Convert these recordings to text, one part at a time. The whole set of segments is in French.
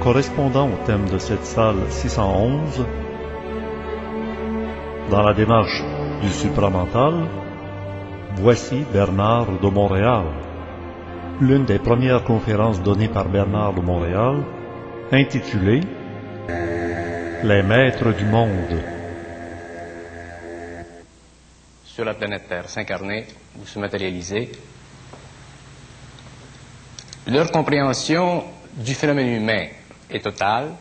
correspondant au thème de cette salle 611, dans la démarche du supramental, voici Bernard de Montréal. L'une des premières conférences données par Bernard de Montréal, intitulée Les maîtres du monde. Sur la planète Terre, s'incarner ou se matérialiser, leur compréhension du phénomène humain est totale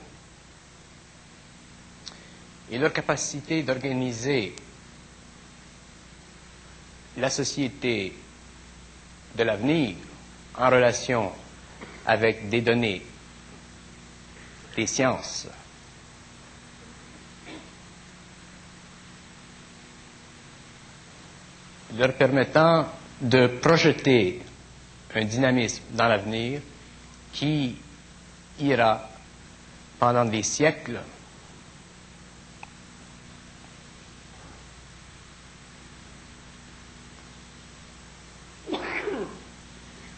et leur capacité d'organiser la société de l'avenir en relation avec des données, des sciences, leur permettant de projeter un dynamisme dans l'avenir qui ira pendant des siècles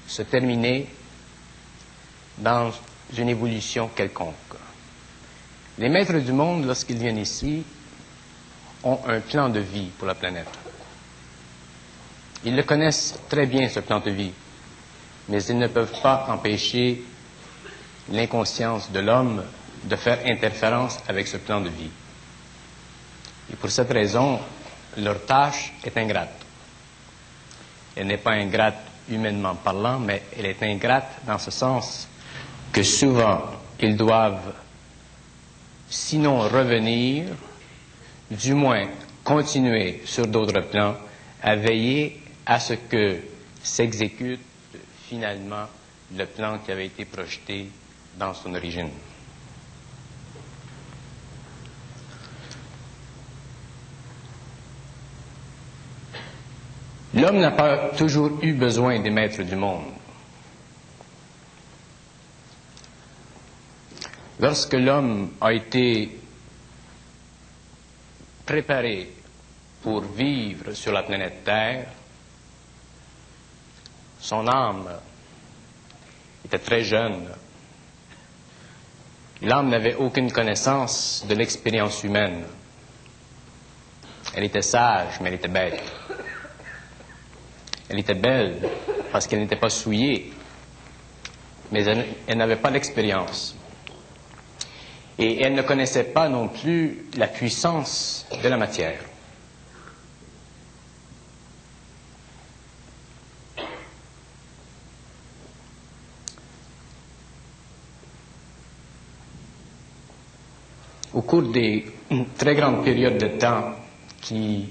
se terminer dans une évolution quelconque. Les maîtres du monde, lorsqu'ils viennent ici, ont un plan de vie pour la planète. Ils le connaissent très bien, ce plan de vie, mais ils ne peuvent pas empêcher l'inconscience de l'homme de faire interférence avec ce plan de vie. Et pour cette raison, leur tâche est ingrate. Elle n'est pas ingrate humainement parlant, mais elle est ingrate dans ce sens que souvent ils doivent, sinon revenir, du moins continuer sur d'autres plans à veiller à ce que s'exécute finalement le plan qui avait été projeté dans son origine. L'homme n'a pas toujours eu besoin des maîtres du monde. Lorsque l'homme a été préparé pour vivre sur la planète Terre, son âme était très jeune. L'âme n'avait aucune connaissance de l'expérience humaine. Elle était sage, mais elle était bête. Elle était belle parce qu'elle n'était pas souillée, mais elle, n'avait pas l'expérience. Et elle ne connaissait pas non plus la puissance de la matière. Au cours des très grandes périodes de temps qui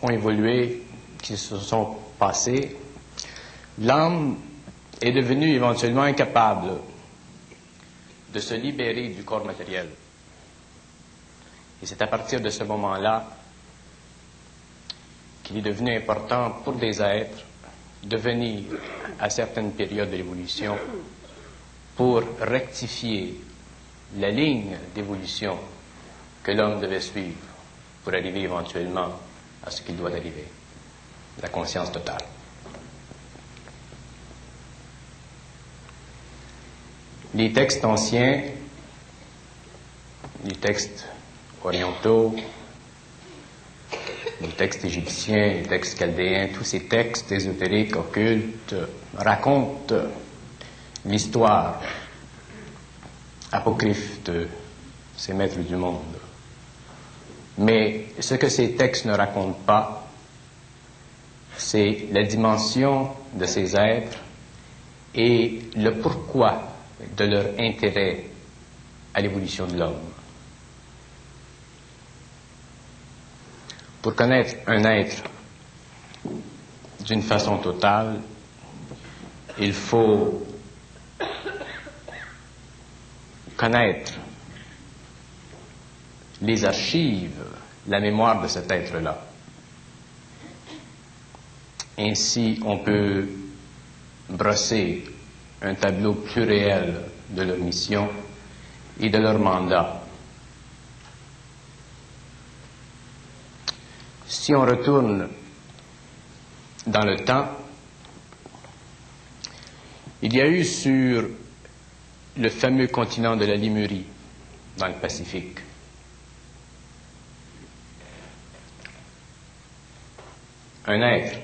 ont évolué, qui se sont passées, l'âme est devenue éventuellement incapable de se libérer du corps matériel. Et c'est à partir de ce moment-là qu'il est devenu important pour des êtres de venir à certaines périodes de l'évolution pour rectifier la ligne d'évolution que l'homme devait suivre pour arriver éventuellement à ce qu'il doit arriver, la conscience totale. Les textes anciens, les textes orientaux, les textes égyptiens, les textes chaldéens, tous ces textes ésotériques, occultes, racontent l'histoire apocryphe de ces maîtres du monde. Mais ce que ces textes ne racontent pas, c'est la dimension de ces êtres et le pourquoi de leur intérêt à l'évolution de l'homme. Pour connaître un être d'une façon totale, il faut connaître les archives, la mémoire de cet être-là. Ainsi, on peut brosser un tableau plus réel de leur mission et de leur mandat. Si on retourne dans le temps, il y a eu sur le fameux continent de la Limurie dans le Pacifique. Un être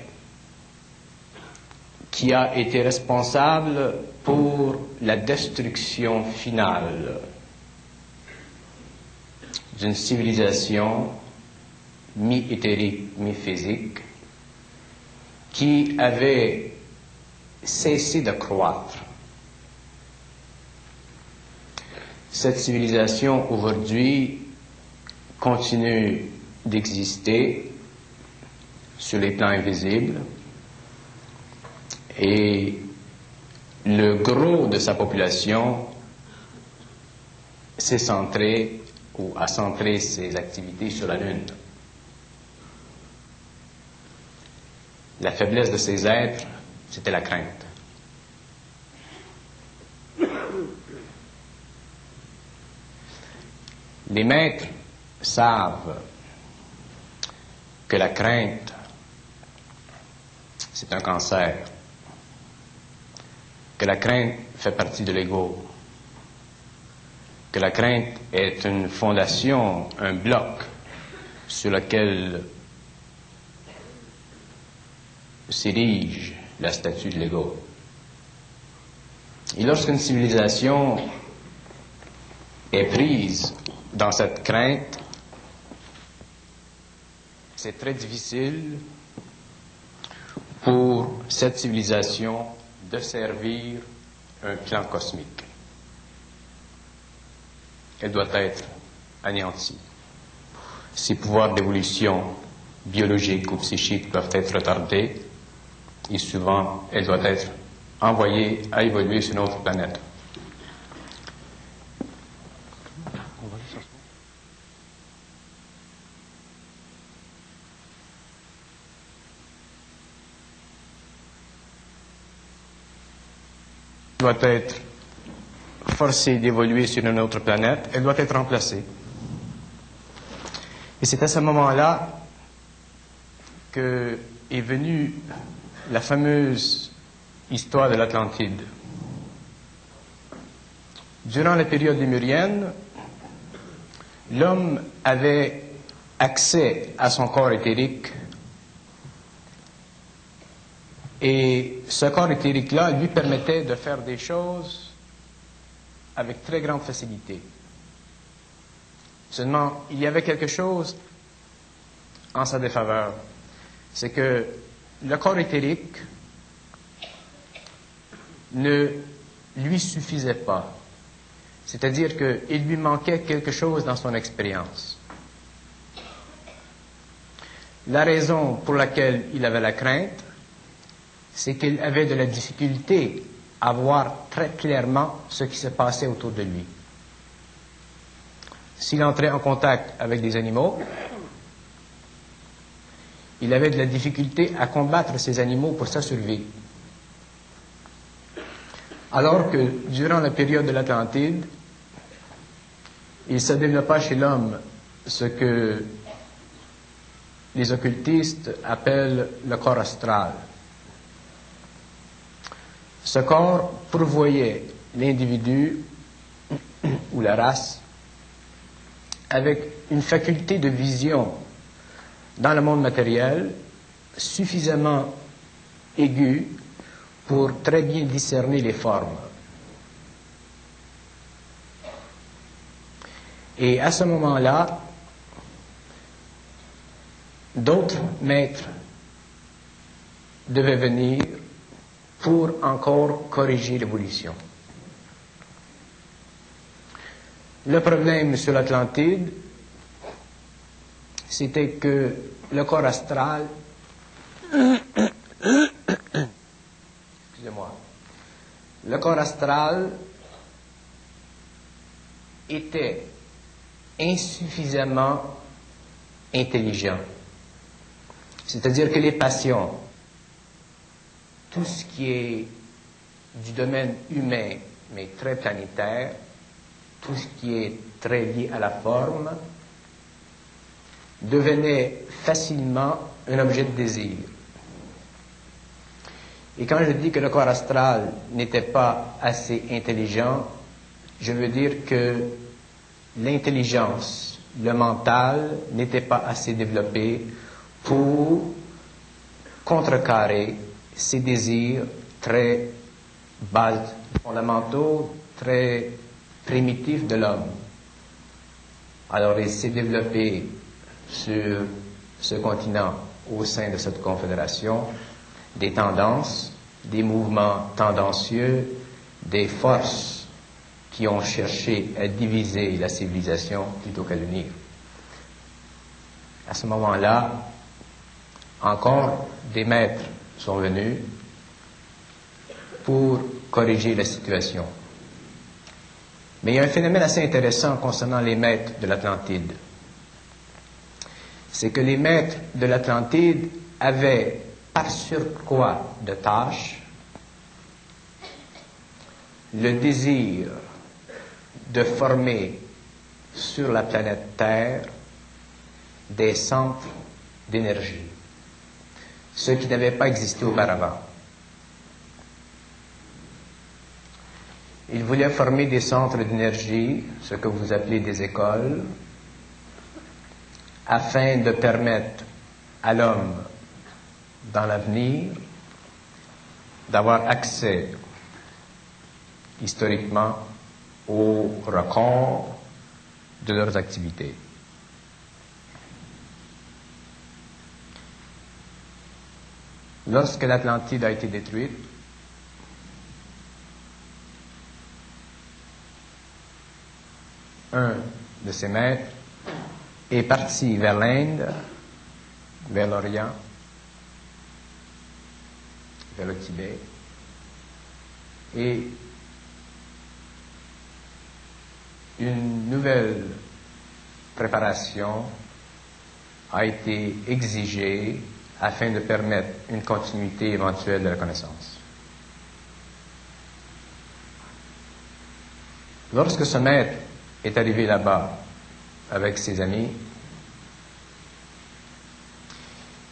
qui a été responsable pour la destruction finale d'une civilisation mi-éthérique, mi-physique, qui avait cessé de croître. Cette civilisation aujourd'hui continue d'exister sur les plans invisibles et le gros de sa population s'est centré ou a centré ses activités sur la Lune. La faiblesse de ces êtres, c'était la crainte. Les maîtres savent que la crainte, c'est un cancer, que la crainte fait partie de l'ego, que la crainte est une fondation, un bloc sur lequel s'érige la statue de l'ego. Et lorsqu'une civilisation est prise dans cette crainte, c'est très difficile pour cette civilisation de servir un plan cosmique. Elle doit être anéantie. Ses pouvoirs d'évolution biologique ou psychique doivent être retardés et souvent elle doit être envoyée à évoluer sur notre planète. Doit être forcée d'évoluer sur une autre planète, elle doit être remplacée. Et c'est à ce moment-là que est venue la fameuse histoire de l'Atlantide. Durant la période lémurienne, l'homme avait accès à son corps éthérique et ce corps éthérique-là lui permettait de faire des choses avec très grande facilité. Seulement, il y avait quelque chose en sa défaveur. C'est que le corps éthérique ne lui suffisait pas. C'est-à-dire qu'il lui manquait quelque chose dans son expérience. La raison pour laquelle il avait la crainte, c'est qu'il avait de la difficulté à voir très clairement ce qui se passait autour de lui. S'il entrait en contact avec des animaux, il avait de la difficulté à combattre ces animaux pour sa survie. Alors que durant la période de l'Atlantide, il se développa chez l'homme ce que les occultistes appellent le corps astral. Ce corps pourvoyait l'individu ou la race avec une faculté de vision dans le monde matériel suffisamment aiguë pour très bien discerner les formes. Et à ce moment-là, d'autres maîtres devaient venir pour encore corriger l'évolution. Le problème sur l'Atlantide, c'était que le corps astral, excusez-moi, le corps astral était insuffisamment intelligent. C'est-à-dire que les passions, tout ce qui est du domaine humain, mais très planétaire, tout ce qui est très lié à la forme, devenait facilement un objet de désir. Et quand je dis que le corps astral n'était pas assez intelligent, je veux dire que l'intelligence, le mental n'était pas assez développé pour contrecarrer ces désirs très bas, fondamentaux, très primitifs de l'homme. Alors il s'est développé sur ce continent au sein de cette confédération des tendances, des mouvements tendancieux, des forces qui ont cherché à diviser la civilisation plutôt qu'à l'unir. À ce moment-là, encore des maîtres sont venus pour corriger la situation. Mais il y a un phénomène assez intéressant concernant les maîtres de l'Atlantide. C'est que les maîtres de l'Atlantide avaient par surcroît de tâches le désir de former sur la planète Terre des centres d'énergie, ce qui n'avait pas existé auparavant. Il voulait former des centres d'énergie, ce que vous appelez des écoles, afin de permettre à l'homme dans l'avenir d'avoir accès historiquement aux records de leurs activités. Lorsque l'Atlantide a été détruite, un de ses maîtres est parti vers l'Inde, vers l'Orient, vers le Tibet, et une nouvelle préparation a été exigée afin de permettre une continuité éventuelle de la connaissance. Lorsque ce maître est arrivé là-bas avec ses amis,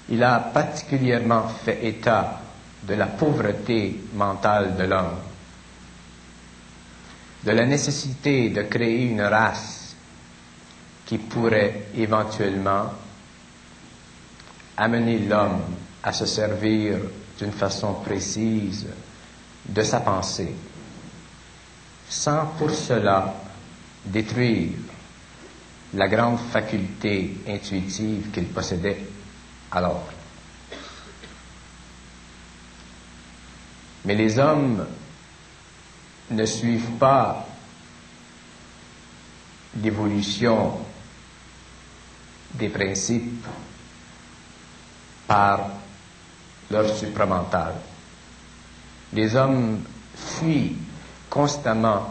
il a particulièrement fait état de la pauvreté mentale de l'homme, de la nécessité de créer une race qui pourrait éventuellement amener l'homme à se servir d'une façon précise de sa pensée, sans pour cela détruire la grande faculté intuitive qu'il possédait alors. Mais les hommes ne suivent pas l'évolution des principes par leur supramental. Les hommes fuient constamment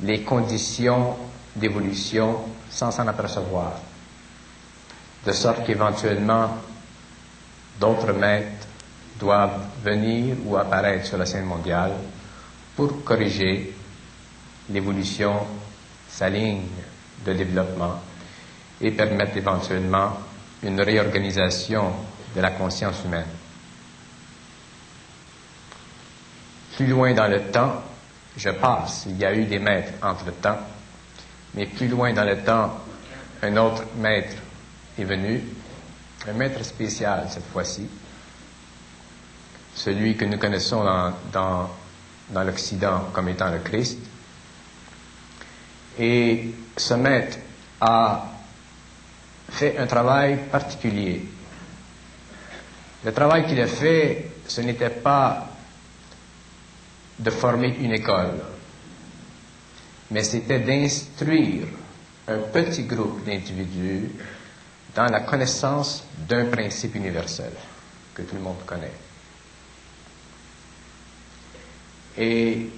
les conditions d'évolution sans s'en apercevoir, de sorte qu'éventuellement d'autres maîtres doivent venir ou apparaître sur la scène mondiale pour corriger l'évolution, sa ligne de développement et permettre éventuellement une réorganisation de la conscience humaine. Plus loin dans le temps, je passe, il y a eu des maîtres entre-temps, mais plus loin dans le temps, un autre maître est venu, un maître spécial cette fois-ci, celui que nous connaissons dans, dans, dans l'Occident comme étant le Christ. Et ce maître a fait un travail particulier. Le travail qu'il a fait, ce n'était pas de former une école, mais c'était d'instruire un petit groupe d'individus dans la connaissance d'un principe universel que tout le monde connaît. Et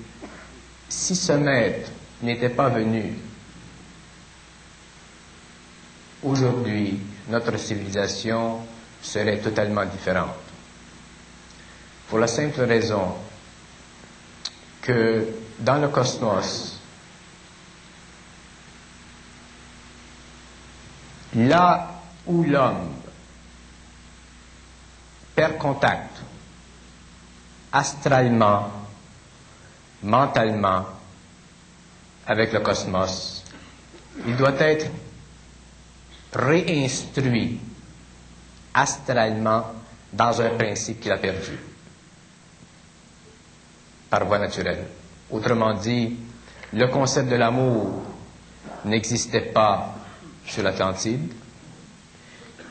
si ce maître n'était pas venu, aujourd'hui, notre civilisation serait totalement différente. Pour la simple raison que dans le cosmos, là où l'homme perd contact astralement, mentalement, avec le cosmos. Il doit être réinstruit astralement dans un principe qu'il a perdu. Par voie naturelle. Autrement dit, le concept de l'amour n'existait pas sur l'Atlantide,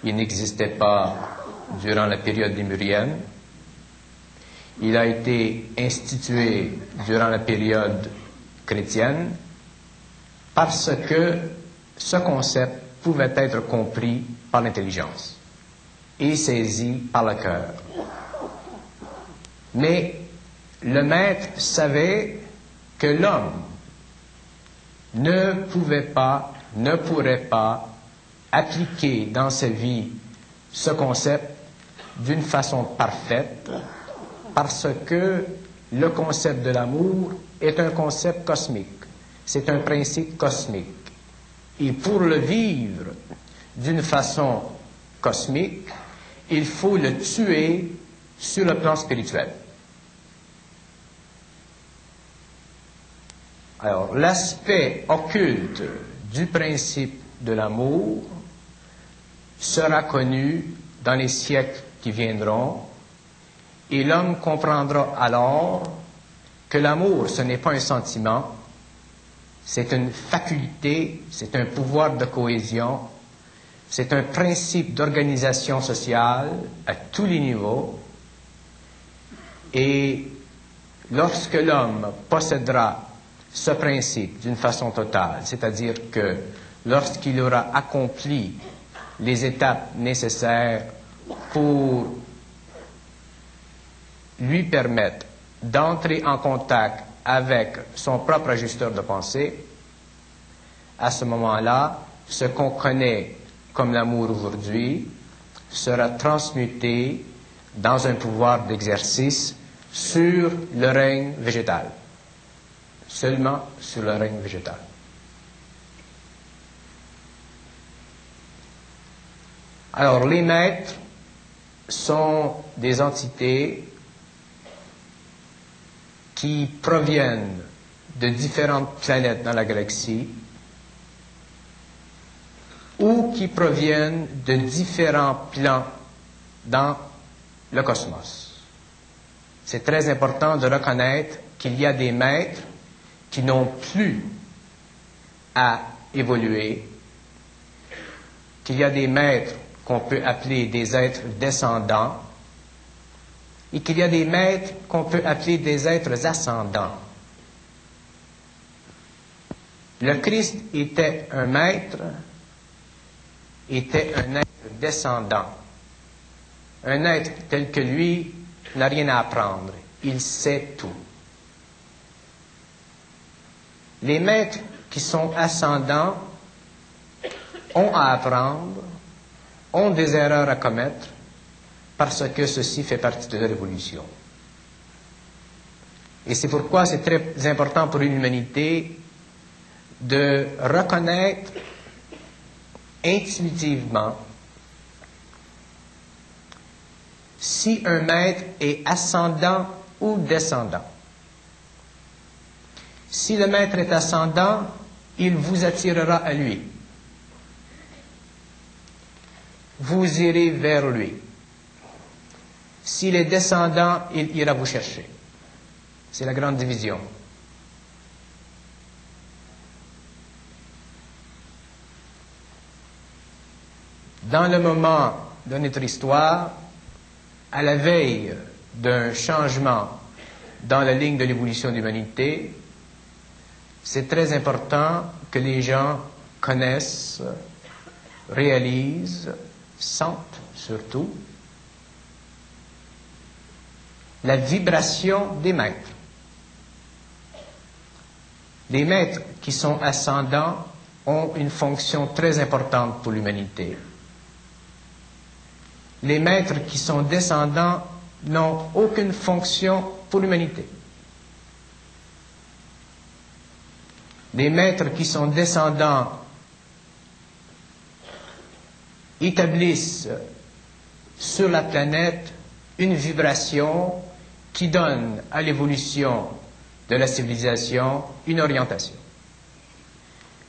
il n'existait pas durant la période lémurienne, il a été institué durant la période chrétienne parce que ce concept pouvait être compris par l'intelligence et saisi par le cœur. Mais le maître savait que l'homme ne pouvait pas, ne pourrait pas appliquer dans sa vie ce concept d'une façon parfaite parce que le concept de l'amour est un concept cosmique, c'est un principe cosmique. Et pour le vivre d'une façon cosmique, il faut le tuer sur le plan spirituel. Alors, l'aspect occulte du principe de l'amour sera connu dans les siècles qui viendront, et l'homme comprendra alors que l'amour, ce n'est pas un sentiment, c'est une faculté, c'est un pouvoir de cohésion, c'est un principe d'organisation sociale à tous les niveaux. Et lorsque l'homme possédera ce principe d'une façon totale, c'est-à-dire que lorsqu'il aura accompli les étapes nécessaires pour lui permettre d'entrer en contact avec son propre ajusteur de pensée, à ce moment-là, ce qu'on connaît comme l'amour aujourd'hui sera transmuté dans un pouvoir d'exercice sur le règne végétal, seulement sur le règne végétal. Alors, les maîtres sont des entités qui proviennent de différentes planètes dans la galaxie ou qui proviennent de différents plans dans le cosmos. C'est très important de reconnaître qu'il y a des maîtres qui n'ont plus à évoluer, qu'il y a des maîtres qu'on peut appeler des êtres descendants, et qu'il y a des maîtres qu'on peut appeler des êtres ascendants. Le Christ était un maître, était un être descendant. Un être tel que lui n'a rien à apprendre. Il sait tout. Les maîtres qui sont ascendants ont à apprendre, ont des erreurs à commettre, parce que ceci fait partie de leur évolution. Et c'est pourquoi c'est très important pour une humanité de reconnaître intuitivement si un maître est ascendant ou descendant. Si le maître est ascendant, il vous attirera à lui. Vous irez vers lui. S'il est descendant, il ira vous chercher. C'est la grande division. Dans le moment de notre histoire, à la veille d'un changement dans la ligne de l'évolution de l'humanité, c'est très important que les gens connaissent, réalisent, sentent surtout la vibration des maîtres. Les maîtres qui sont ascendants ont une fonction très importante pour l'humanité. Les maîtres qui sont descendants n'ont aucune fonction pour l'humanité. Les maîtres qui sont descendants établissent sur la planète une vibration qui donne à l'évolution de la civilisation une orientation.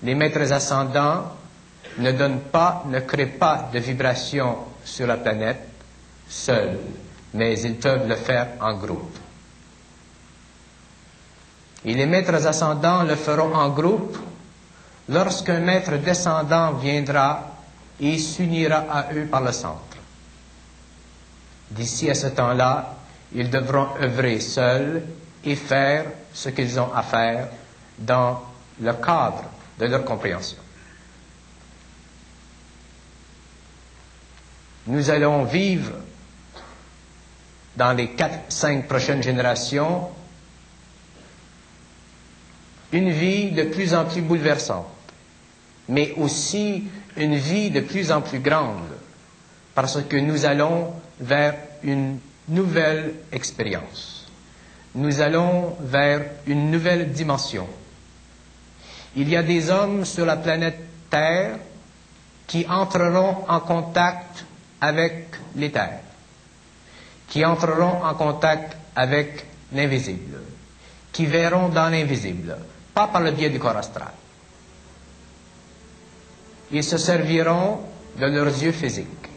Les maîtres ascendants ne donnent pas, ne créent pas de vibrations sur la planète seuls, mais ils peuvent le faire en groupe. Et les maîtres ascendants le feront en groupe lorsqu'un maître descendant viendra et s'unira à eux par le centre. D'ici à ce temps-là, ils devront œuvrer seuls et faire ce qu'ils ont à faire dans le cadre de leur compréhension. Nous allons vivre dans les quatre, cinq prochaines générations une vie de plus en plus bouleversante, mais aussi une vie de plus en plus grande, parce que nous allons vers une nouvelle expérience. Nous allons vers une nouvelle dimension. Il y a des hommes sur la planète Terre qui entreront en contact avec l'éther, qui entreront en contact avec l'invisible, qui verront dans l'invisible, pas par le biais du corps astral. Ils se serviront de leurs yeux physiques.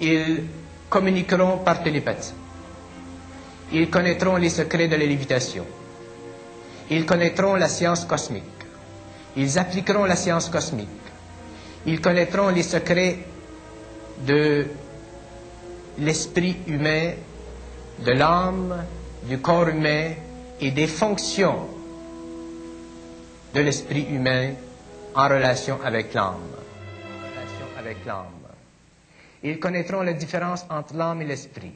Ils communiqueront par télépathie. Ils connaîtront les secrets de la lévitation. Ils connaîtront la science cosmique. Ils appliqueront la science cosmique. Ils connaîtront les secrets de l'esprit humain, de l'âme, du corps humain et des fonctions de l'esprit humain en relation avec l'âme. En relation avec l'âme. Ils connaîtront la différence entre l'âme et l'esprit.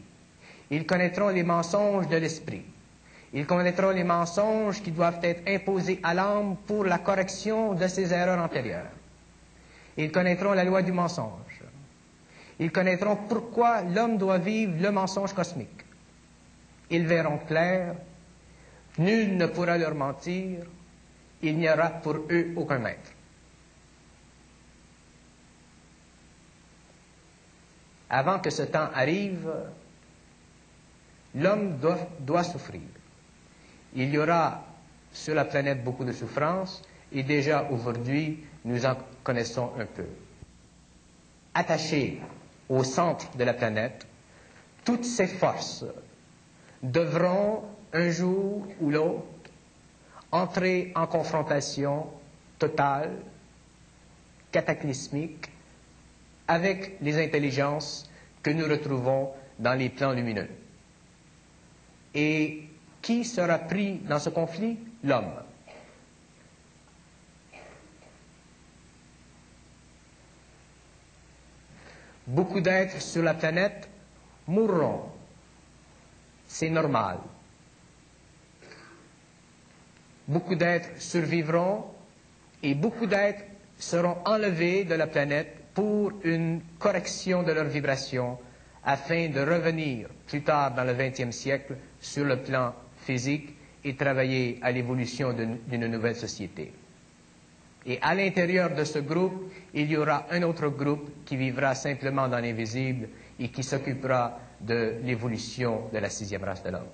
Ils connaîtront les mensonges de l'esprit. Ils connaîtront les mensonges qui doivent être imposés à l'âme pour la correction de ses erreurs antérieures. Ils connaîtront la loi du mensonge. Ils connaîtront pourquoi l'homme doit vivre le mensonge cosmique. Ils verront clair. Nul ne pourra leur mentir. Il n'y aura pour eux aucun maître. Avant que ce temps arrive, l'homme doit, souffrir. Il y aura sur la planète beaucoup de souffrances et déjà aujourd'hui, nous en connaissons un peu. Attachés au centre de la planète, toutes ces forces devront un jour ou l'autre entrer en confrontation totale, cataclysmique, avec les intelligences que nous retrouvons dans les plans lumineux. Et qui sera pris dans ce conflit? L'homme. Beaucoup d'êtres sur la planète mourront. C'est normal. Beaucoup d'êtres survivront et beaucoup d'êtres seront enlevés de la planète pour une correction de leur vibration afin de revenir plus tard dans le XXe siècle sur le plan physique et travailler à l'évolution d'une nouvelle société. Et à l'intérieur de ce groupe, il y aura un autre groupe qui vivra simplement dans l'invisible et qui s'occupera de l'évolution de la sixième race de l'homme.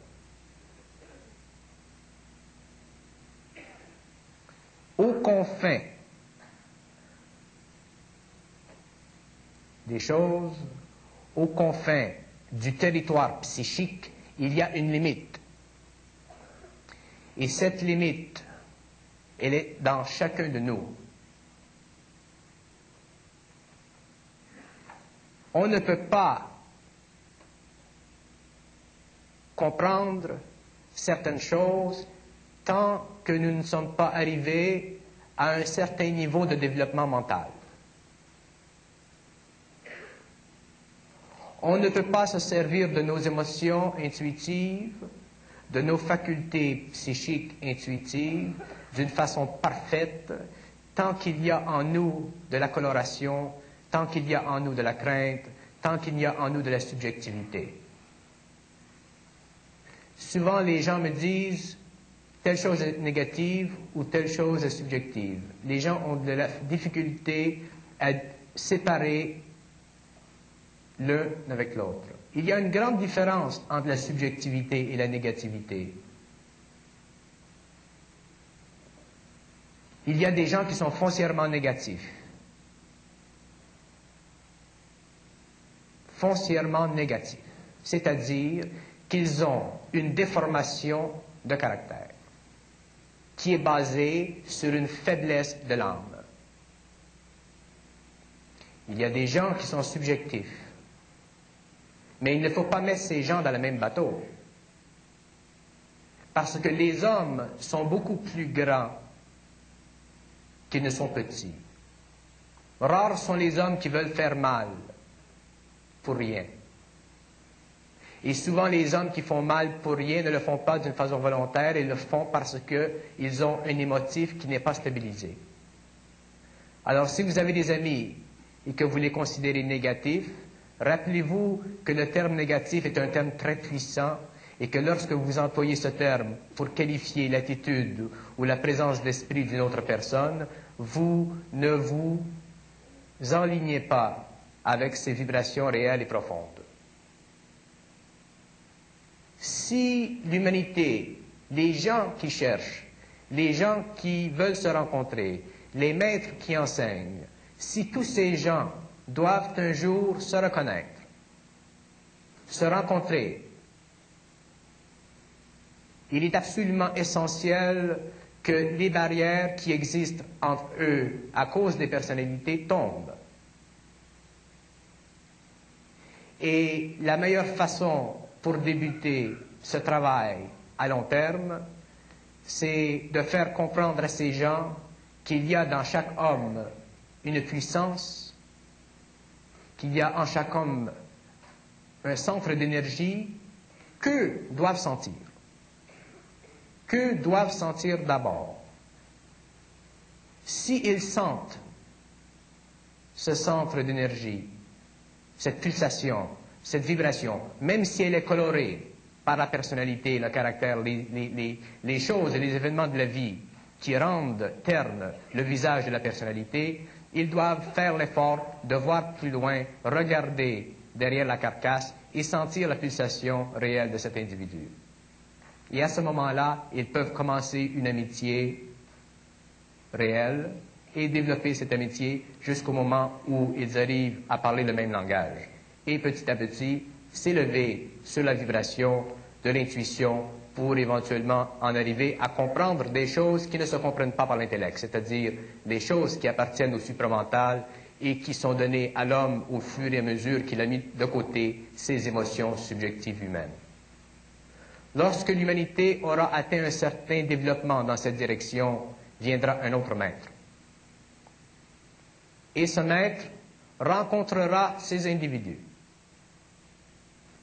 Aux confins des choses, aux confins du territoire psychique, il y a une limite. Et cette limite, elle est dans chacun de nous. On ne peut pas comprendre certaines choses tant que nous ne sommes pas arrivés à un certain niveau de développement mental. On ne peut pas se servir de nos émotions intuitives, de nos facultés psychiques intuitives d'une façon parfaite tant qu'il y a en nous de la coloration, tant qu'il y a en nous de la crainte, tant qu'il y a en nous de la subjectivité. Souvent, les gens me disent telle chose est négative ou telle chose est subjective. Les gens ont de la difficulté à séparer l'un avec l'autre. Il y a une grande différence entre la subjectivité et la négativité. Il y a des gens qui sont foncièrement négatifs. Foncièrement négatifs. C'est-à-dire qu'ils ont une déformation de caractère qui est basée sur une faiblesse de l'âme. Il y a des gens qui sont subjectifs. Mais il ne faut pas mettre ces gens dans le même bateau. Parce que les hommes sont beaucoup plus grands qu'ils ne sont petits. Rares sont les hommes qui veulent faire mal pour rien. Et souvent, les hommes qui font mal pour rien ne le font pas d'une façon volontaire, ils le font parce qu'ils ont un émotif qui n'est pas stabilisé. Alors, si vous avez des amis et que vous les considérez négatifs, rappelez-vous que le terme négatif est un terme très puissant et que lorsque vous employez ce terme pour qualifier l'attitude ou la présence d'esprit d'une autre personne, vous ne vous enlignez pas avec ses vibrations réelles et profondes. Si l'humanité, les gens qui cherchent, les gens qui veulent se rencontrer, les maîtres qui enseignent, si tous ces gens doivent un jour se reconnaître, se rencontrer, il est absolument essentiel que les barrières qui existent entre eux à cause des personnalités tombent. Et la meilleure façon pour débuter ce travail à long terme, c'est de faire comprendre à ces gens qu'il y a dans chaque homme une puissance, qu'il y a en chaque homme un centre d'énergie que doivent sentir. Que doivent sentir d'abord S'ils sentent ce centre d'énergie, cette pulsation, cette vibration, même si elle est colorée par la personnalité, le caractère, les, choses et les événements de la vie qui rendent terne le visage de la personnalité, ils doivent faire l'effort de voir plus loin, regarder derrière la carcasse et sentir la pulsation réelle de cet individu. Et à ce moment-là, ils peuvent commencer une amitié réelle et développer cette amitié jusqu'au moment où ils arrivent à parler le même langage et petit à petit s'élever sur la vibration de l'intuition pour éventuellement en arriver à comprendre des choses qui ne se comprennent pas par l'intellect, c'est-à-dire des choses qui appartiennent au supramental et qui sont données à l'homme au fur et à mesure qu'il a mis de côté ses émotions subjectives humaines. Lorsque l'humanité aura atteint un certain développement dans cette direction, viendra un autre maître. Et ce maître rencontrera ces individus.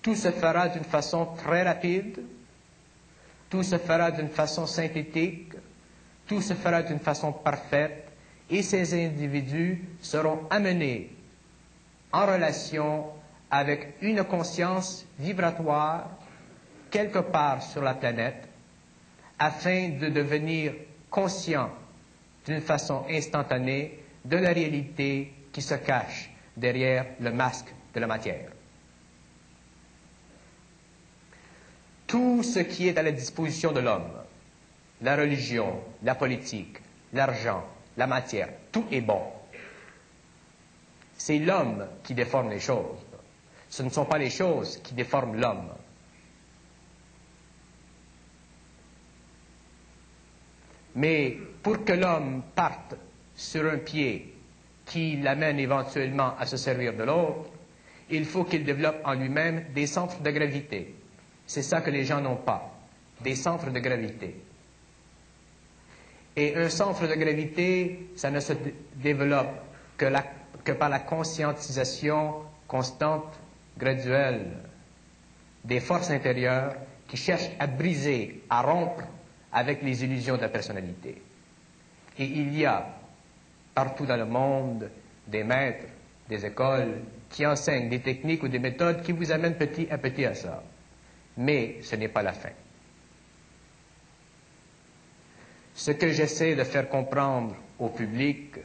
Tout se fera d'une façon très rapide, tout se fera d'une façon synthétique, tout se fera d'une façon parfaite, et ces individus seront amenés en relation avec une conscience vibratoire quelque part sur la planète afin de devenir conscients d'une façon instantanée de la réalité qui se cache derrière le masque de la matière. Tout ce qui est à la disposition de l'homme, la religion, la politique, l'argent, la matière, tout est bon. C'est l'homme qui déforme les choses. Ce ne sont pas les choses qui déforment l'homme. Mais pour que l'homme parte sur un pied qui l'amène éventuellement à se servir de l'autre, il faut qu'il développe en lui-même des centres de gravité. C'est ça que les gens n'ont pas, des centres de gravité. Et un centre de gravité, ça ne se développe que, par la conscientisation constante, graduelle, des forces intérieures qui cherchent à briser, à rompre avec les illusions de la personnalité. Et il y a partout dans le monde des maîtres, des écoles qui enseignent des techniques ou des méthodes qui vous amènent petit à petit à ça. Mais ce n'est pas la fin. Ce que j'essaie de faire comprendre au public,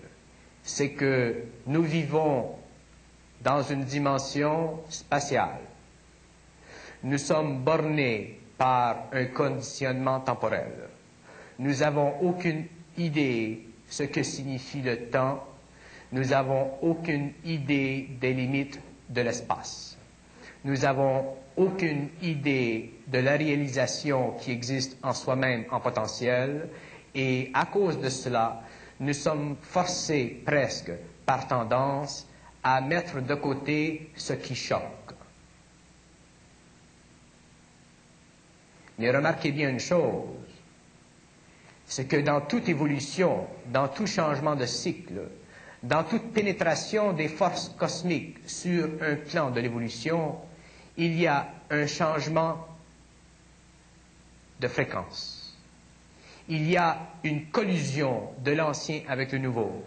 c'est que nous vivons dans une dimension spatiale. Nous sommes bornés par un conditionnement temporel. Nous n'avons aucune idée ce que signifie le temps, nous n'avons aucune idée des limites de l'espace. Nous n'avons aucune idée de la réalisation qui existe en soi-même en potentiel et à cause de cela, nous sommes forcés presque par tendance à mettre de côté ce qui choque. Mais remarquez bien une chose, c'est que dans toute évolution, dans tout changement de cycle, dans toute pénétration des forces cosmiques sur un plan de l'évolution, il y a un changement de fréquence. Il y a une collusion de l'ancien avec le nouveau.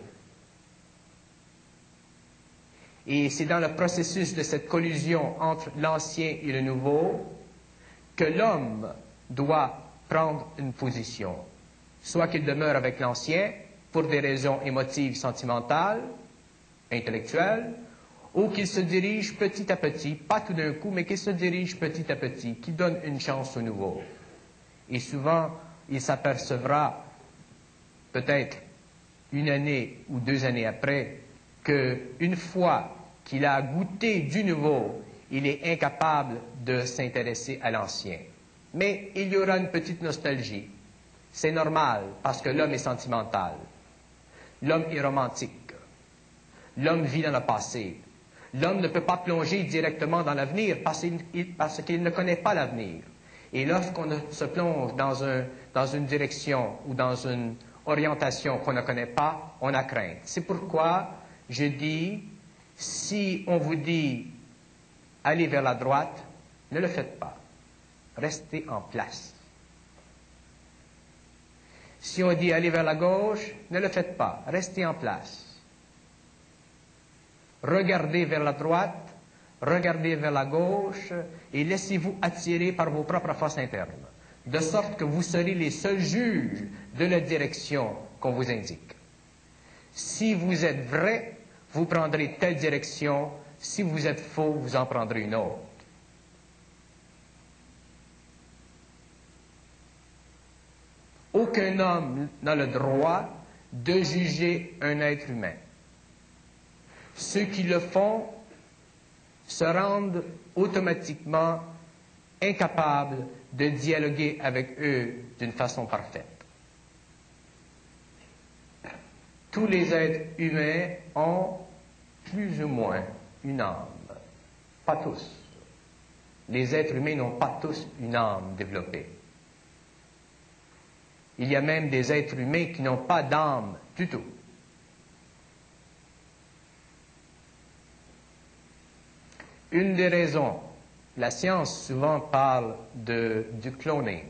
Et c'est dans le processus de cette collusion entre l'ancien et le nouveau que l'homme doit prendre une position. Soit qu'il demeure avec l'ancien pour des raisons émotives, sentimentales, intellectuelles, ou qu'il se dirige petit à petit, pas tout d'un coup, mais qu'il se dirige petit à petit, qu'il donne une chance au nouveau. Et souvent, il s'apercevra, peut-être une année ou deux années après, qu'une fois qu'il a goûté du nouveau, il est incapable de s'intéresser à l'ancien. Mais il y aura une petite nostalgie. C'est normal, parce que l'homme est sentimental. L'homme est romantique. L'homme vit dans le passé. L'homme ne peut pas plonger directement dans l'avenir parce qu'il ne connaît pas l'avenir. Et lorsqu'on se plonge dans, dans une direction ou dans une orientation qu'on ne connaît pas, on a crainte. C'est pourquoi je dis, si on vous dit allez vers la droite, ne le faites pas. Restez en place. Si on dit allez vers la gauche, ne le faites pas. Restez en place. Regardez vers la droite, regardez vers la gauche et laissez-vous attirer par vos propres forces internes, de sorte que vous serez les seuls juges de la direction qu'on vous indique. Si vous êtes vrai, vous prendrez telle direction, si vous êtes faux, vous en prendrez une autre. Aucun homme n'a le droit de juger un être humain. Ceux qui le font se rendent automatiquement incapables de dialoguer avec eux d'une façon parfaite. Tous les êtres humains ont plus ou moins une âme. Pas tous. Les êtres humains n'ont pas tous une âme développée. Il y a même des êtres humains qui n'ont pas d'âme du tout. Une des raisons, la science souvent parle de, du cloning.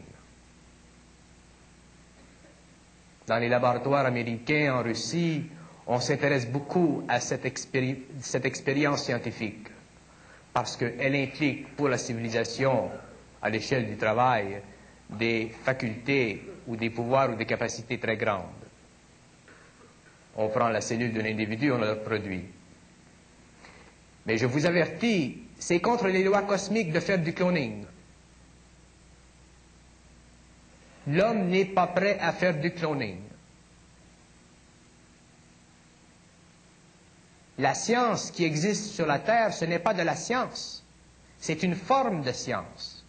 Dans les laboratoires américains, en Russie, on s'intéresse beaucoup à cette, expérience scientifique parce qu'elle implique pour la civilisation, à l'échelle du travail, des facultés ou des pouvoirs ou des capacités très grandes. On prend la cellule d'un individu, on le reproduit. Mais je vous avertis, c'est contre les lois cosmiques de faire du cloning. L'homme n'est pas prêt à faire du cloning. La science qui existe sur la Terre, ce n'est pas de la science, c'est une forme de science.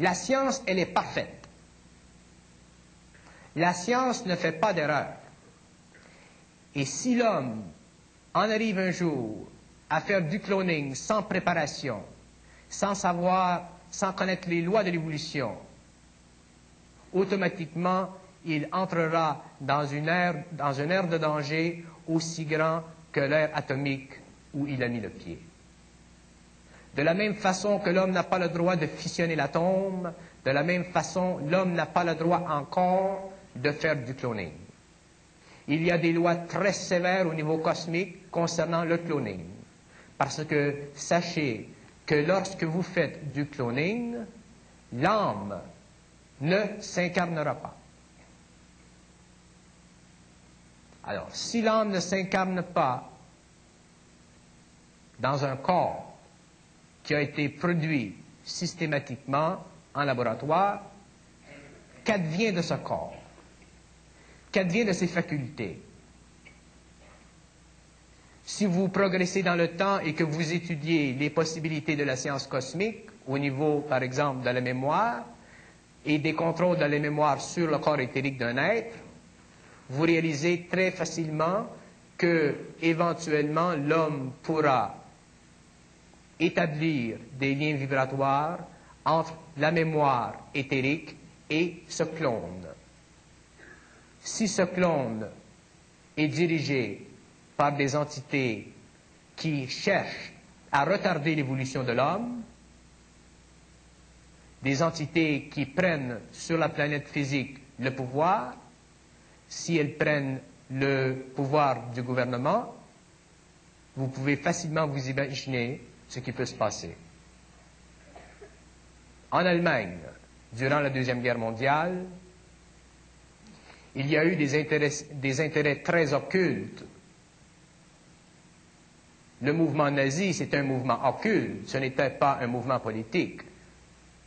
La science, elle est parfaite. La science ne fait pas d'erreur. Et si l'homme en arrive un jour à faire du cloning sans préparation, sans savoir, sans connaître les lois de l'évolution, automatiquement, il entrera dans une ère, dans une ère de danger aussi grand que l'ère atomique où il a mis le pied. De la même façon que l'homme n'a pas le droit de fissionner l'atome, de la même façon, l'homme n'a pas le droit encore de faire du cloning. Il y a des lois très sévères au niveau cosmique concernant le cloning. Parce que sachez que lorsque vous faites du cloning, l'âme ne s'incarnera pas. Alors, si l'âme ne s'incarne pas dans un corps qui a été produit systématiquement en laboratoire, qu'advient de ce corps? Qu'advient de ces facultés? Si vous progressez dans le temps et que vous étudiez les possibilités de la science cosmique au niveau, par exemple, de la mémoire et des contrôles de la mémoire sur le corps éthérique d'un être, vous réalisez très facilement que, éventuellement, l'homme pourra établir des liens vibratoires entre la mémoire éthérique et ce clone. Si ce clone est dirigé par des entités qui cherchent à retarder l'évolution de l'homme, des entités qui prennent sur la planète physique le pouvoir, si elles prennent le pouvoir du gouvernement, vous pouvez facilement vous imaginer ce qui peut se passer. En Allemagne, durant la Deuxième Guerre mondiale, il y a eu des intérêts, très occultes. Le mouvement nazi, c'est un mouvement occulte, ce n'était pas un mouvement politique.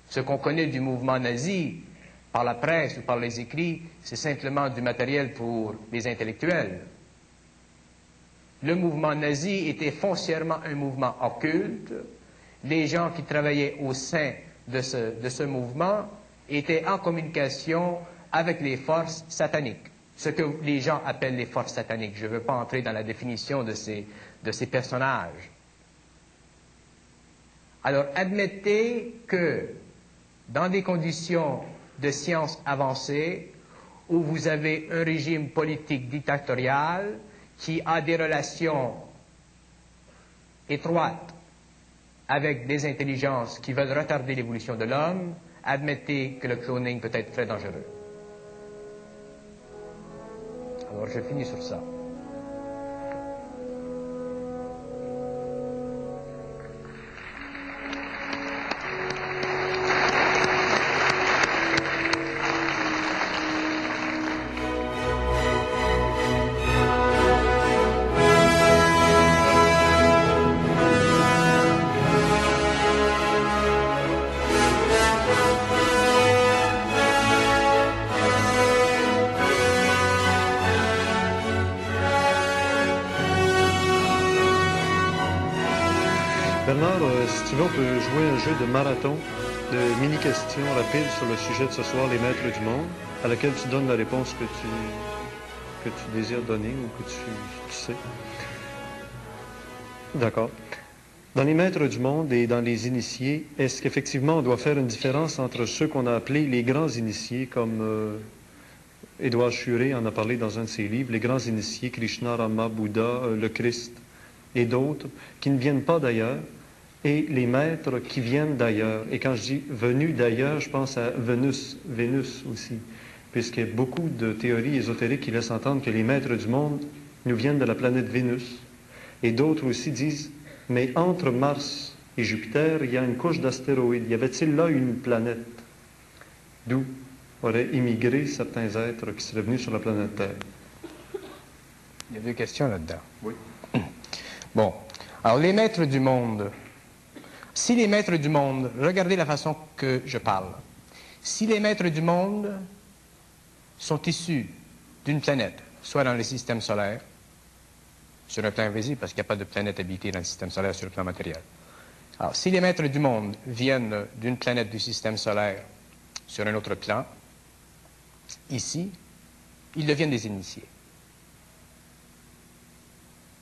Ce qu'on connaît du mouvement nazi, par la presse ou par les écrits, c'est simplement du matériel pour les intellectuels. Le mouvement nazi était foncièrement un mouvement occulte. Les gens qui travaillaient au sein de ce, de ce mouvement étaient en communication avec les forces sataniques, ce que les gens appellent les forces sataniques. Je ne veux pas entrer dans la définition de ces, de ces personnages. Alors, admettez que dans des conditions de science avancée, où vous avez un régime politique dictatorial qui a des relations étroites avec des intelligences qui veulent retarder l'évolution de l'homme, admettez que le cloning peut être très dangereux. Alors je finis sur ça. De marathon, de mini-questions rapides sur le sujet de ce soir, les maîtres du monde, à laquelle tu donnes la réponse que tu, que tu désires donner ou que tu, sais. D'accord. Dans les maîtres du monde et dans les initiés, est-ce qu'effectivement on doit faire une différence entre ceux qu'on a appelés les grands initiés, comme euh, Édouard Churé en a parlé dans un de ses livres, les grands initiés, Krishna, Rama, Bouddha, euh, le Christ et d'autres, qui ne viennent pas d'ailleurs, et les maîtres qui viennent d'ailleurs. Et quand je dis venus d'ailleurs, je pense à Vénus, Vénus aussi, puisqu'il y a beaucoup de théories ésotériques qui laissent entendre que les maîtres du monde nous viennent de la planète Vénus. Et d'autres aussi disent, mais entre Mars et Jupiter, il y a une couche d'astéroïdes. Y avait-il là une planète? D'où auraient immigré certains êtres qui seraient venus sur la planète Terre? Il y a deux questions là-dedans. Oui. Bon. Alors, les maîtres du monde. Si les maîtres du monde, regardez la façon que je parle. Si les maîtres du monde sont issus d'une planète, soit dans le système solaire, sur un plan invisible, parce qu'il n'y a pas de planète habitée dans le système solaire sur le plan matériel. Alors, si les maîtres du monde viennent d'une planète du système solaire sur un autre plan, ici, ils deviennent des initiés.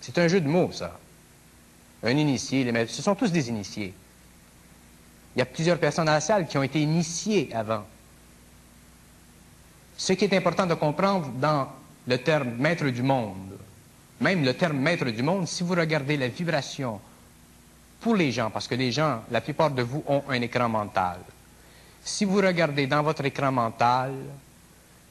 C'est un jeu de mots, ça. Un initié, les maîtres, ce sont tous des initiés. Il y a plusieurs personnes dans la salle qui ont été initiées avant. Ce qui est important de comprendre dans le terme maître du monde, même le terme maître du monde, si vous regardez la vibration pour les gens, parce que les gens, la plupart de vous ont un écran mental. Si vous regardez dans votre écran mental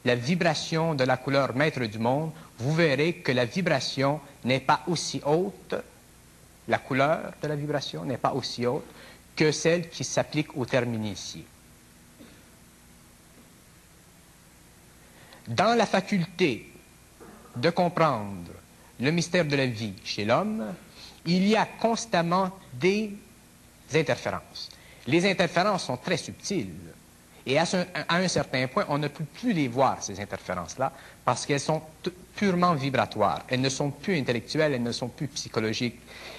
la vibration de la couleur maître du monde, vous verrez que la vibration n'est pas aussi haute, la couleur de la vibration n'est pas aussi haute que celle qui s'applique au terme initié. Dans la faculté de comprendre le mystère de la vie chez l'homme, il y a constamment des interférences. Les interférences sont très subtiles Et à, un certain point, on ne peut plus les voir, ces interférences-là, parce qu'elles sont purement vibratoires. Elles ne sont plus intellectuelles, elles ne sont plus psychologiques,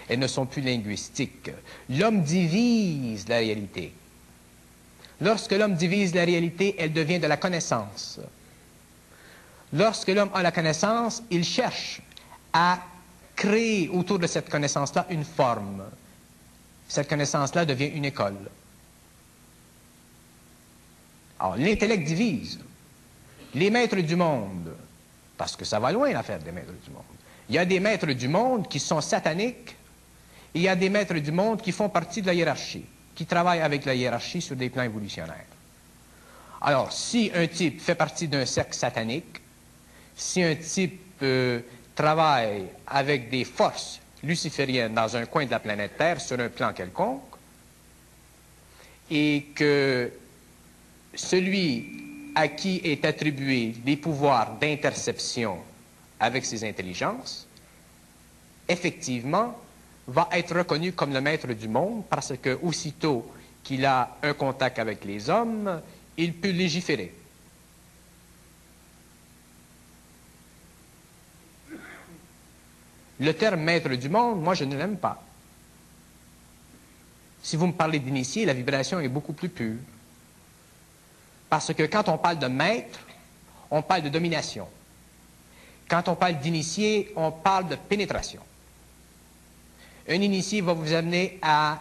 elles ne sont plus linguistiques. L'homme divise la réalité. Lorsque l'homme divise la réalité, elle devient de la connaissance. Lorsque l'homme a la connaissance, il cherche à créer autour de cette connaissance-là une forme. Cette connaissance-là devient une école. Alors, l'intellect divise. Les maîtres du monde, parce que ça va loin l'affaire des maîtres du monde. Il y a des maîtres du monde qui sont sataniques, il y a des maîtres du monde qui font partie de la hiérarchie, qui travaillent avec la hiérarchie sur des plans évolutionnaires. Alors, si un type fait partie d'un cercle satanique, si un type euh, travaille avec des forces lucifériennes dans un coin de la planète Terre sur un plan quelconque, et que celui à qui est attribué des pouvoirs d'interception avec ses intelligences, effectivement, va être reconnu comme le maître du monde parce que aussitôt qu'il a un contact avec les hommes, il peut légiférer. Le terme maître du monde, moi, je ne l'aime pas. Si vous me parlez d'initié, la vibration est beaucoup plus pure. Parce que quand on parle de maître, on parle de domination. Quand on parle d'initié, on parle de pénétration. Un initié va vous amener à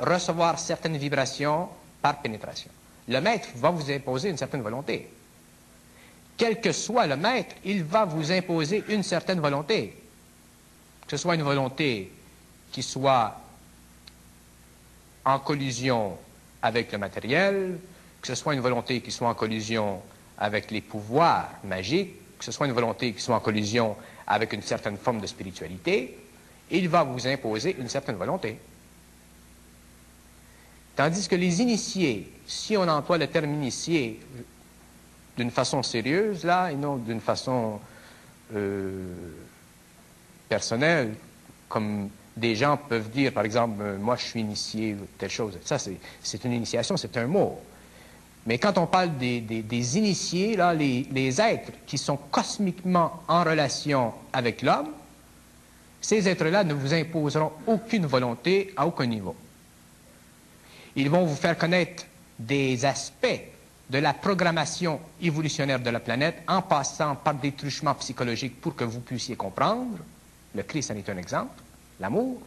recevoir certaines vibrations par pénétration. Le maître va vous imposer une certaine volonté. Quel que soit le maître, il va vous imposer une certaine volonté. Que ce soit une volonté qui soit en collision avec le matériel, que ce soit une volonté qui soit en collision avec les pouvoirs magiques, que ce soit une volonté qui soit en collision avec une certaine forme de spiritualité, il va vous imposer une certaine volonté. Tandis que les initiés, si on emploie le terme initié d'une façon sérieuse, là, et non d'une façon euh, personnelle, comme des gens peuvent dire, par exemple, euh, moi je suis initié, telle chose. Ça, c'est une initiation, c'est un mot. Mais quand on parle des, initiés, là, les, êtres qui sont cosmiquement en relation avec l'homme, ces êtres-là ne vous imposeront aucune volonté à aucun niveau. Ils vont vous faire connaître des aspects de la programmation évolutionnaire de la planète en passant par des truchements psychologiques pour que vous puissiez comprendre. Le Christ en est un exemple, l'amour.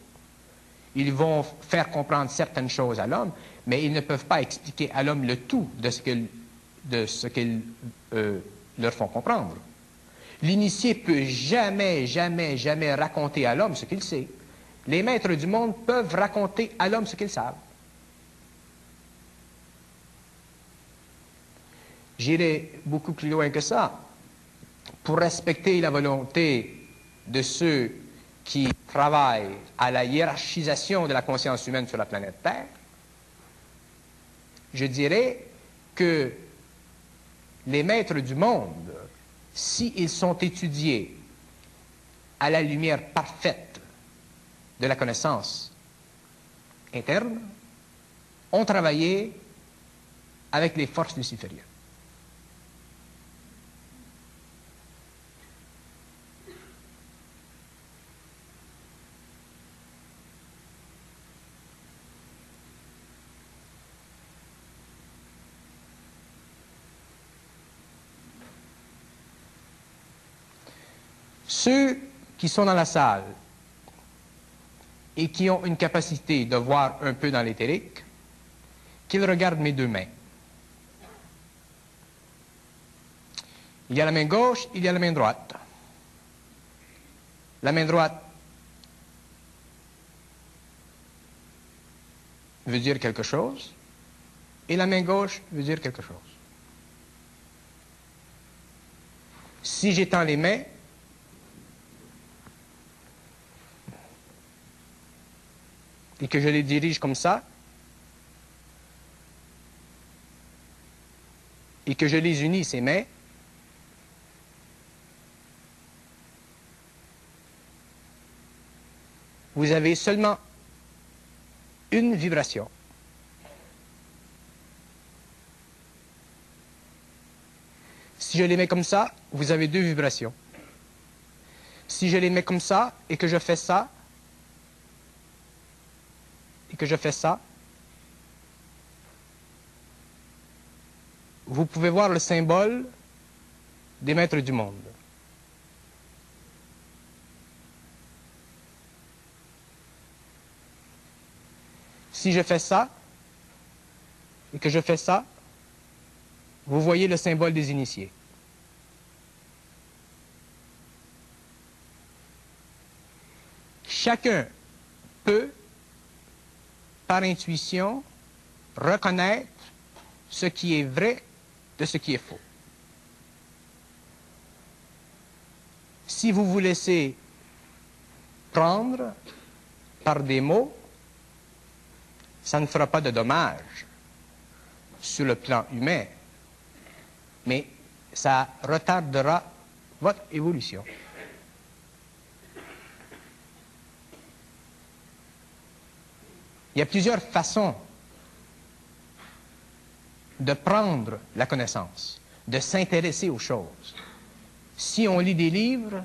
Ils vont faire comprendre certaines choses à l'homme, mais ils ne peuvent pas expliquer à l'homme le tout de ce qu'ils euh, leur font comprendre. L'initié peut jamais, jamais, jamais raconter à l'homme ce qu'il sait. Les maîtres du monde peuvent raconter à l'homme ce qu'ils savent. J'irai beaucoup plus loin que ça. Pour respecter la volonté de ceux qui travaillent à la hiérarchisation de la conscience humaine sur la planète Terre, je dirais que les maîtres du monde, s'ils sont étudiés à la lumière parfaite de la connaissance interne, ont travaillé avec les forces lucifériennes. Ceux qui sont dans la salle et qui ont une capacité de voir un peu dans l'éthérique, qu'ils regardent mes deux mains. Il y a la main gauche, il y a la main droite. La main droite veut dire quelque chose et la main gauche veut dire quelque chose. Si j'étends les mains, et que je les dirige comme ça, et que je les unis, ces mains, vous avez seulement une vibration. Si je les mets comme ça, vous avez deux vibrations. Si je les mets comme ça et que je fais ça, je fais ça, vous pouvez voir le symbole des maîtres du monde. Si je fais ça, et que je fais ça, vous voyez le symbole des initiés. Chacun peut, par intuition, reconnaître ce qui est vrai de ce qui est faux. Si vous vous laissez prendre par des mots, ça ne fera pas de dommages sur le plan humain, mais ça retardera votre évolution. Il y a plusieurs façons de prendre la connaissance, de s'intéresser aux choses. Si on lit des livres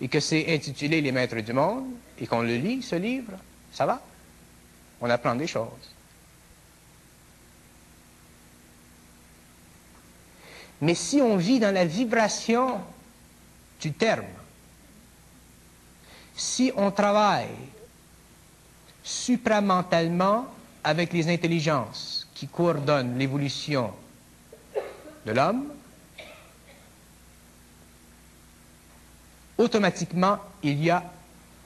et que c'est intitulé Les Maîtres du Monde et qu'on le lit, ce livre, ça va. On apprend des choses. Mais si on vit dans la vibration du terme, si on travaille supramentalement avec les intelligences qui coordonnent l'évolution de l'homme, automatiquement, il y a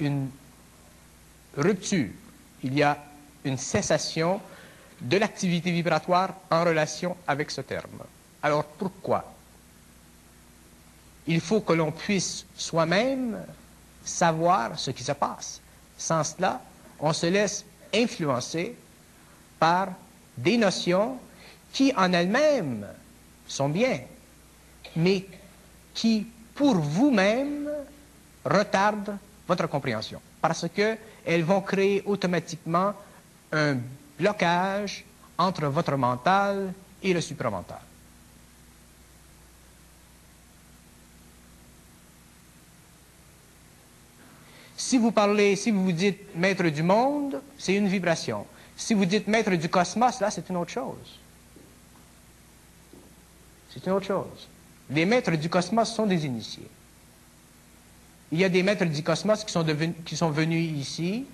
une rupture, il y a une cessation de l'activité vibratoire en relation avec ce terme. Alors pourquoi? Il faut que l'on puisse soi-même savoir ce qui se passe. Sans cela, on se laisse influencer par des notions qui en elles-mêmes sont bien, mais qui, pour vous-même, retardent votre compréhension, parce qu'elles vont créer automatiquement un blocage entre votre mental et le supramental. Si vous parlez, si vous vous dites maître du monde, c'est une vibration. Si vous dites maître du cosmos, là, c'est une autre chose. C'est une autre chose. Les maîtres du cosmos sont des initiés. Il y a des maîtres du cosmos qui sont, qui sont venus ici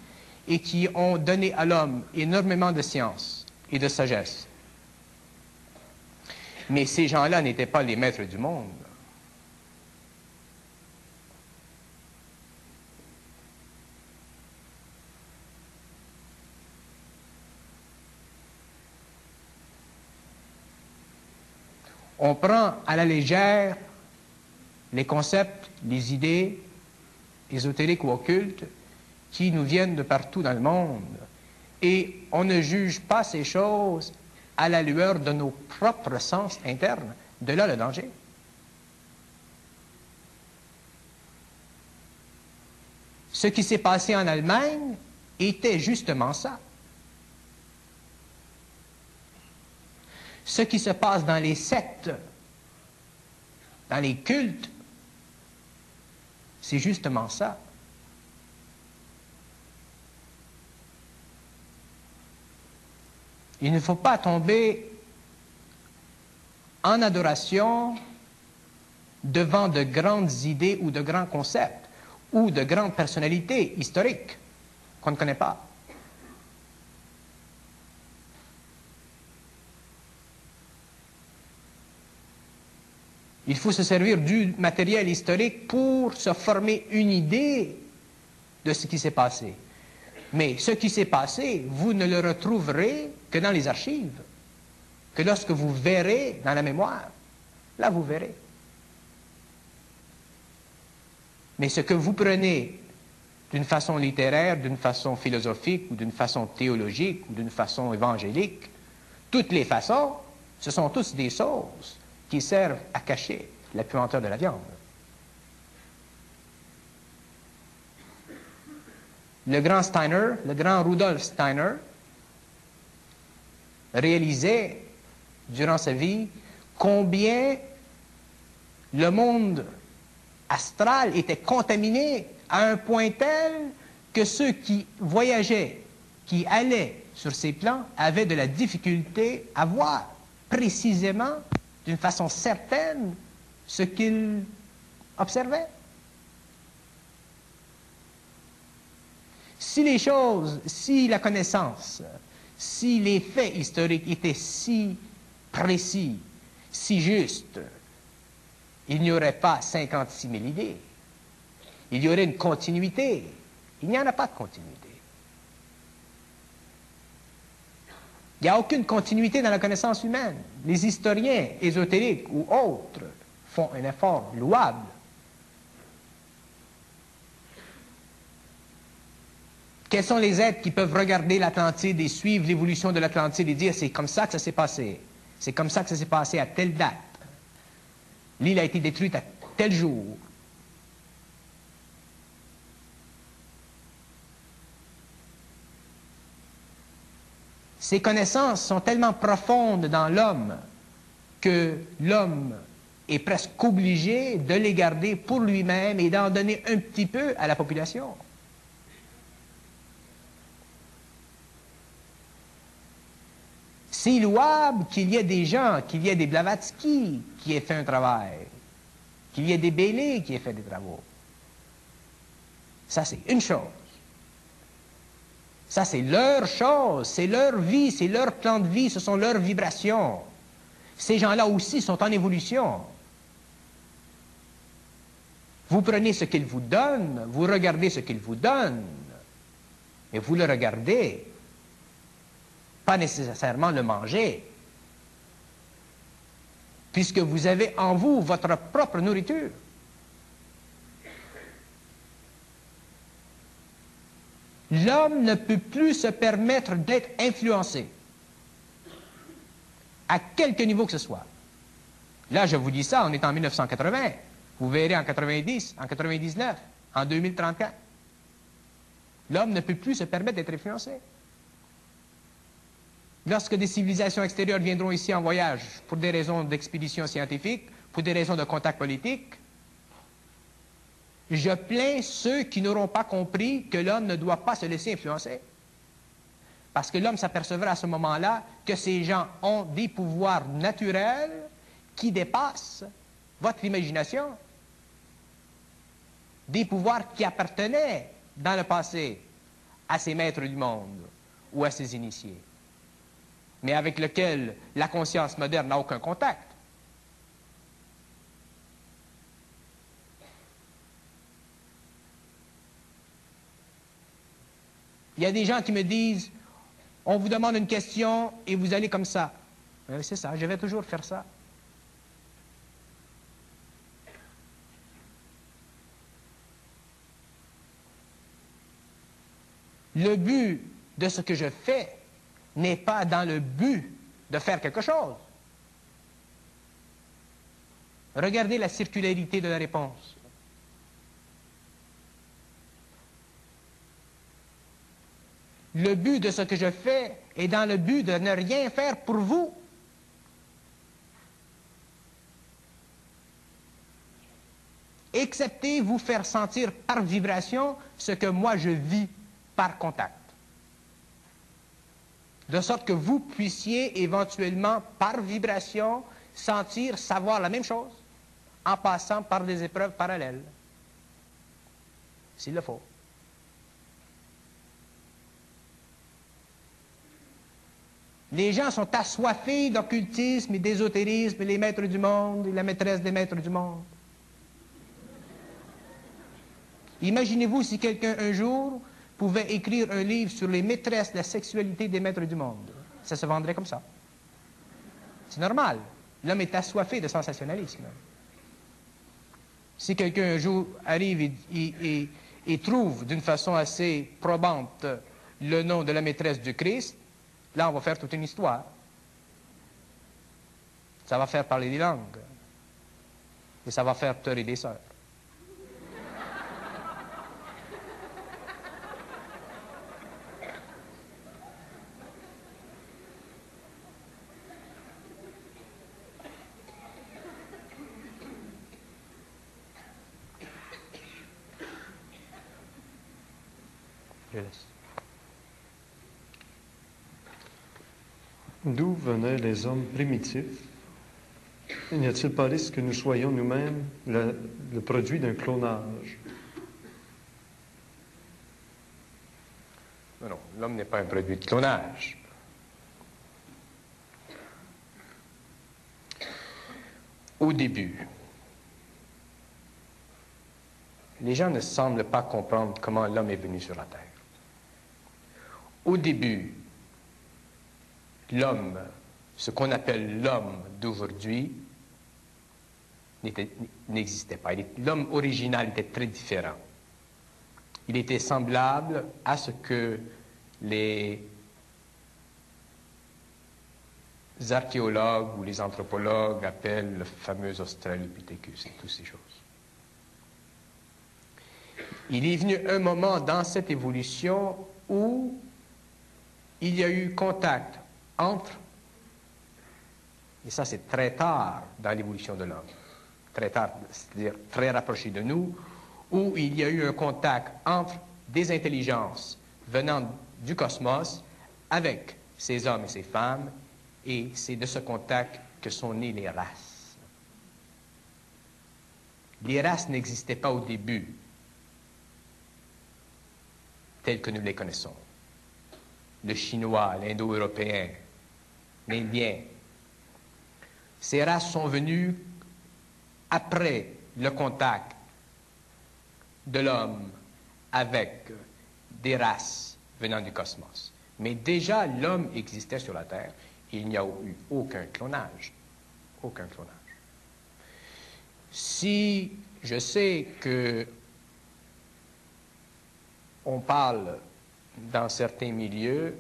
et qui ont donné à l'homme énormément de science et de sagesse. Mais ces gens-là n'étaient pas les maîtres du monde. On prend à la légère les concepts, les idées ésotériques ou occultes qui nous viennent de partout dans le monde. Et on ne juge pas ces choses à la lueur de nos propres sens internes. De là le danger. Ce qui s'est passé en Allemagne était justement ça. Ce qui se passe dans les sectes, dans les cultes, c'est justement ça. Il ne faut pas tomber en adoration devant de grandes idées ou de grands concepts ou de grandes personnalités historiques qu'on ne connaît pas. Il faut se servir du matériel historique pour se former une idée de ce qui s'est passé. Mais ce qui s'est passé, vous ne le retrouverez que dans les archives, que lorsque vous verrez dans la mémoire. Là, vous verrez. Mais ce que vous prenez d'une façon littéraire, d'une façon philosophique, ou d'une façon théologique, ou d'une façon évangélique, toutes les façons, ce sont tous des choses qui servent à cacher la puanteur de la viande. Le grand Steiner, le grand Rudolf Steiner, réalisait durant sa vie combien le monde astral était contaminé à un point tel que ceux qui voyageaient, qui allaient sur ces plans, avaient de la difficulté à voir précisément, d'une façon certaine, ce qu'ils observaient. Si les choses, si la connaissance, si les faits historiques étaient si précis, si justes, il n'y aurait pas 56 000 idées. Il y aurait une continuité. Il n'y en a pas de continuité. Il n'y a aucune continuité dans la connaissance humaine. Les historiens ésotériques ou autres font un effort louable. Quels sont les êtres qui peuvent regarder l'Atlantide et suivre l'évolution de l'Atlantide et dire c'est comme ça que ça s'est passé, c'est comme ça que ça s'est passé à telle date. L'île a été détruite à tel jour. Ces connaissances sont tellement profondes dans l'homme que l'homme est presque obligé de les garder pour lui-même et d'en donner un petit peu à la population. C'est louable qu'il y ait des gens, qu'il y ait des Blavatsky qui aient fait un travail, qu'il y ait des Bélés qui aient fait des travaux. Ça, c'est une chose. Ça, c'est leur chose, c'est leur vie, c'est leur plan de vie, ce sont leurs vibrations. Ces gens-là aussi sont en évolution. Vous prenez ce qu'ils vous donnent, vous regardez ce qu'ils vous donnent, et vous le regardez pas nécessairement le manger, puisque vous avez en vous votre propre nourriture. L'homme ne peut plus se permettre d'être influencé, à quelque niveau que ce soit. Là, je vous dis ça, on est en 1980. Vous verrez en 90, en 99, en 2034. L'homme ne peut plus se permettre d'être influencé. Lorsque des civilisations extérieures viendront ici en voyage pour des raisons d'expédition scientifique, pour des raisons de contact politique, je plains ceux qui n'auront pas compris que l'homme ne doit pas se laisser influencer. Parce que l'homme s'apercevra à ce moment-là que ces gens ont des pouvoirs naturels qui dépassent votre imagination. Des pouvoirs qui appartenaient dans le passé à ces maîtres du monde ou à ces initiés mais avec lequel la conscience moderne n'a aucun contact. Il y a des gens qui me disent, on vous demande une question et vous allez comme ça. c'est ça, je vais toujours faire ça. Le but de ce que je fais, n'est pas dans le but de faire quelque chose. Regardez la circularité de la réponse. Le but de ce que je fais est dans le but de ne rien faire pour vous. Excepté vous faire sentir par vibration ce que moi je vis par contact de sorte que vous puissiez éventuellement, par vibration, sentir, savoir la même chose, en passant par des épreuves parallèles, s'il le faut. Les gens sont assoiffés d'occultisme et d'ésotérisme, les maîtres du monde et la maîtresse des maîtres du monde. Imaginez-vous si quelqu'un un jour pouvait écrire un livre sur les maîtresses de la sexualité des maîtres du monde. Ça se vendrait comme ça. C'est normal. L'homme est assoiffé de sensationnalisme. Si quelqu'un un jour arrive et, trouve d'une façon assez probante le nom de la maîtresse du Christ, Là, on va faire toute une histoire. Ça va faire parler des langues. Et ça va faire pleurer des sœurs. Je laisse. D'où venaient les hommes primitifs? N'y a-t-il pas risque que nous soyons nous-mêmes le, produit d'un clonage? Non, non, l'homme n'est pas un produit de clonage. Au début, les gens ne semblent pas comprendre comment l'homme est venu sur la Terre. Au début, l'homme, ce qu'on appelle l'homme d'aujourd'hui, n'existait pas. L'homme original était très différent. Il était semblable à ce que les archéologues ou les anthropologues appellent le fameux Australopithecus et toutes ces choses. Il est venu un moment dans cette évolution où il y a eu contact entre, et ça c'est très tard dans l'évolution de l'homme, très tard, c'est-à-dire très rapproché de nous, où il y a eu un contact entre des intelligences venant du cosmos avec ces hommes et ces femmes, et c'est de ce contact que sont nées les races. Les races n'existaient pas au début telles que nous les connaissons. Le chinois, l'indo-européen, l'indien. Ces races sont venues après le contact de l'homme avec des races venant du cosmos. Mais déjà, l'homme existait sur la Terre. Il n'y a eu aucun clonage. Aucun clonage. Si je sais que on parle dans certains milieux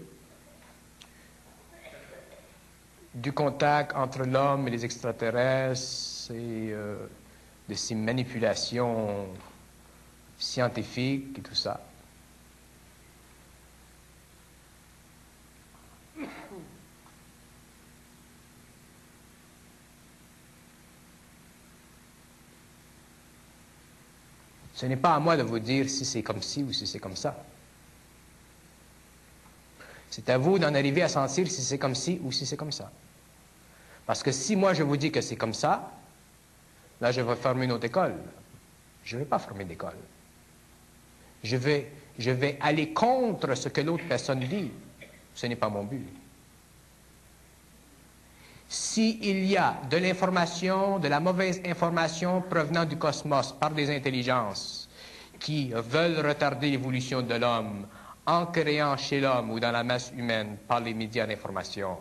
du contact entre l'homme et les extraterrestres et euh, de ces manipulations scientifiques et tout ça. Ce n'est pas à moi de vous dire si c'est comme ci ou si c'est comme ça. C'est à vous d'en arriver à sentir si c'est comme ci ou si c'est comme ça. Parce que si moi je vous dis que c'est comme ça, là je vais fermer une autre école. Je ne vais pas fermer d'école. Je vais, je vais aller contre ce que l'autre personne dit. Ce n'est pas mon but. S'il y a de l'information, de la mauvaise information provenant du cosmos par des intelligences qui veulent retarder l'évolution de l'homme en créant chez l'homme ou dans la masse humaine par les médias d'information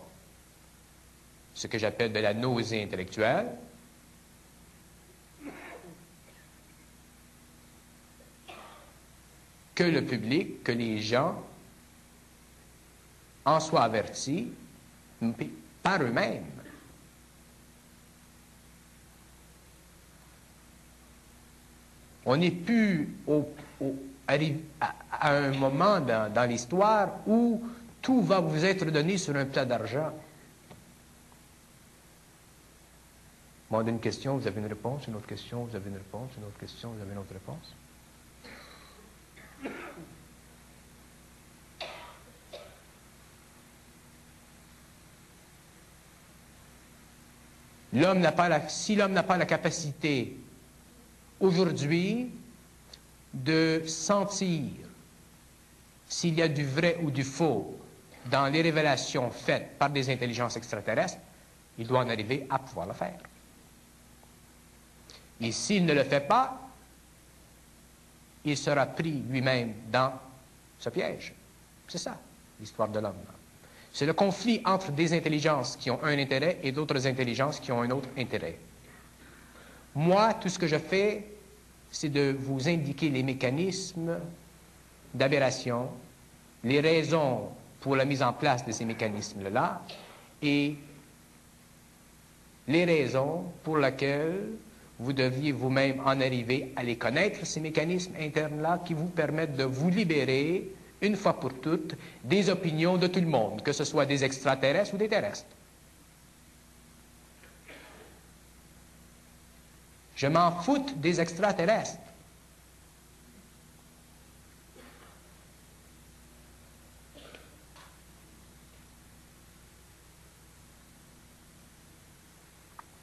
ce que j'appelle de la nausée intellectuelle, que le public, que les gens en soient avertis par eux-mêmes. On n'est plus au, à, un moment dans, l'histoire où tout va vous être donné sur un plat d'argent. Moi, une question, vous avez une réponse, une autre question, vous avez une réponse, une autre question, vous avez une autre réponse. L'homme n'a pas la, si l'homme n'a pas la capacité aujourd'hui de sentir s'il y a du vrai ou du faux dans les révélations faites par des intelligences extraterrestres, il doit en arriver à pouvoir le faire. Et s'il ne le fait pas, il sera pris lui-même dans ce piège. C'est ça, l'histoire de l'homme. C'est le conflit entre des intelligences qui ont un intérêt et d'autres intelligences qui ont un autre intérêt. Moi, tout ce que je fais, c'est de vous indiquer les mécanismes d'aberration, les raisons pour la mise en place de ces mécanismes-là et les raisons pour lesquelles vous deviez vous-même en arriver à les connaître, ces mécanismes internes-là qui vous permettent de vous libérer, une fois pour toutes, des opinions de tout le monde, que ce soit des extraterrestres ou des terrestres. Je m'en fous des extraterrestres.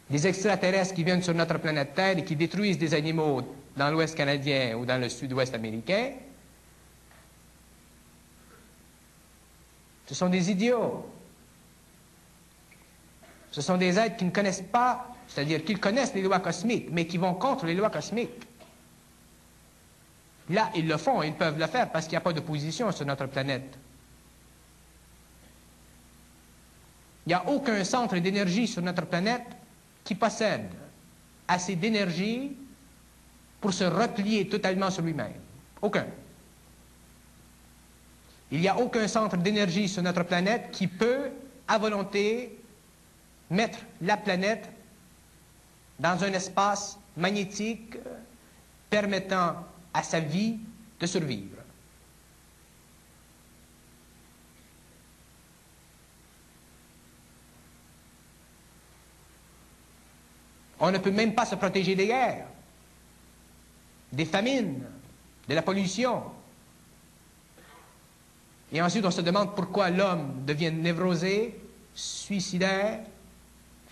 des extraterrestres qui viennent sur notre planète Terre et qui détruisent des animaux dans l'Ouest canadien ou dans le Sud-Ouest américain, ce sont des idiots. Ce sont des êtres qui ne connaissent pas c'est-à-dire qu'ils connaissent les lois cosmiques, mais qui vont contre les lois cosmiques. Là, ils le font, ils peuvent le faire parce qu'il n'y a pas d'opposition sur notre planète. Il n'y a aucun centre d'énergie sur notre planète qui possède assez d'énergie pour se replier totalement sur lui-même. Aucun. Il n'y a aucun centre d'énergie sur notre planète qui peut, à volonté, mettre la planète dans un espace magnétique permettant à sa vie de survivre. On ne peut même pas se protéger des guerres, des famines, de la pollution. Et ensuite, on se demande pourquoi l'homme devient névrosé, suicidaire,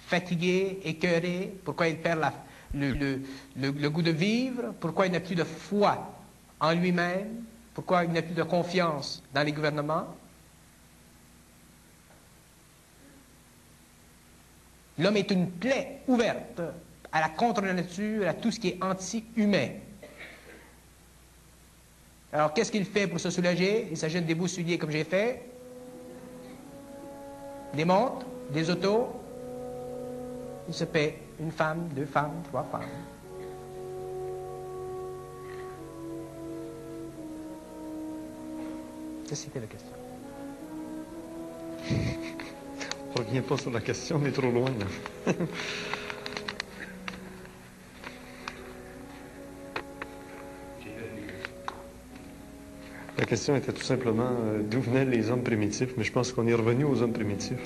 fatigué, écœuré, pourquoi il perd le, goût de vivre, pourquoi il n'a plus de foi en lui-même, pourquoi il n'a plus de confiance dans les gouvernements. L'homme est une plaie ouverte à la contre-nature, à tout ce qui est anti-humain. Alors, qu'est-ce qu'il fait pour se soulager? Il s'agit des beaux comme j'ai fait, des montres, des autos. Il se paie une femme, deux femmes, trois femmes. C'était la question On revient pas sur la question, on est trop loin. La question était tout simplement euh, d'où venaient les hommes primitifs, mais je pense qu'on est revenu aux hommes primitifs.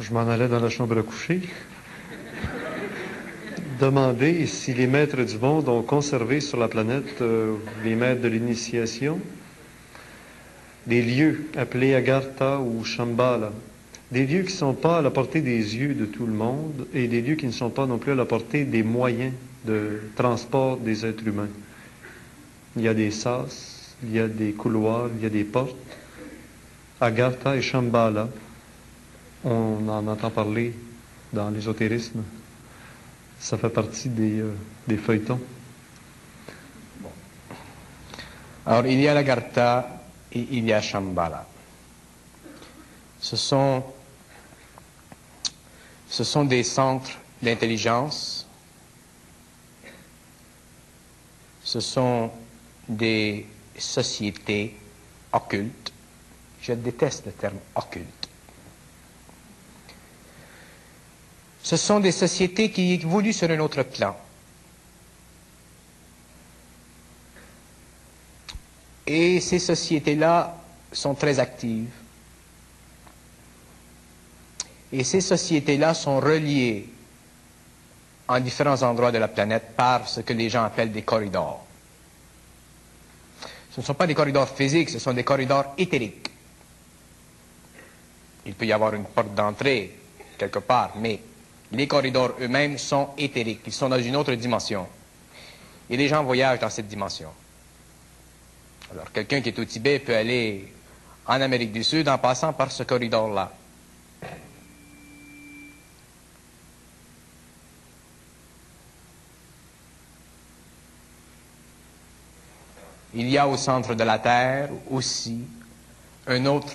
Je m'en allais dans la chambre à coucher. Demander si les maîtres du monde ont conservé sur la planète euh, les maîtres de l'initiation, des lieux appelés Agartha ou Shambhala, des lieux qui ne sont pas à la portée des yeux de tout le monde et des lieux qui ne sont pas non plus à la portée des moyens de transport des êtres humains. Il y a des sas, il y a des couloirs, il y a des portes. Agartha et Shambhala, on en entend parler dans l'ésotérisme. Ça fait partie des, euh, feuilletons. Alors, il y a l'Agartha et il y a Shambhala. Ce sont des centres d'intelligence, ce sont des sociétés occultes. Je déteste le terme occulte. Ce sont des sociétés qui évoluent sur un autre plan. Et ces sociétés-là sont très actives. Et ces sociétés-là sont reliées en différents endroits de la planète par ce que les gens appellent des corridors. Ce ne sont pas des corridors physiques, ce sont des corridors éthériques. Il peut y avoir une porte d'entrée quelque part, mais les corridors eux-mêmes sont éthériques, ils sont dans une autre dimension. Et les gens voyagent dans cette dimension. Alors quelqu'un qui est au Tibet peut aller en Amérique du Sud en passant par ce corridor-là. il y a au centre de la Terre aussi une autre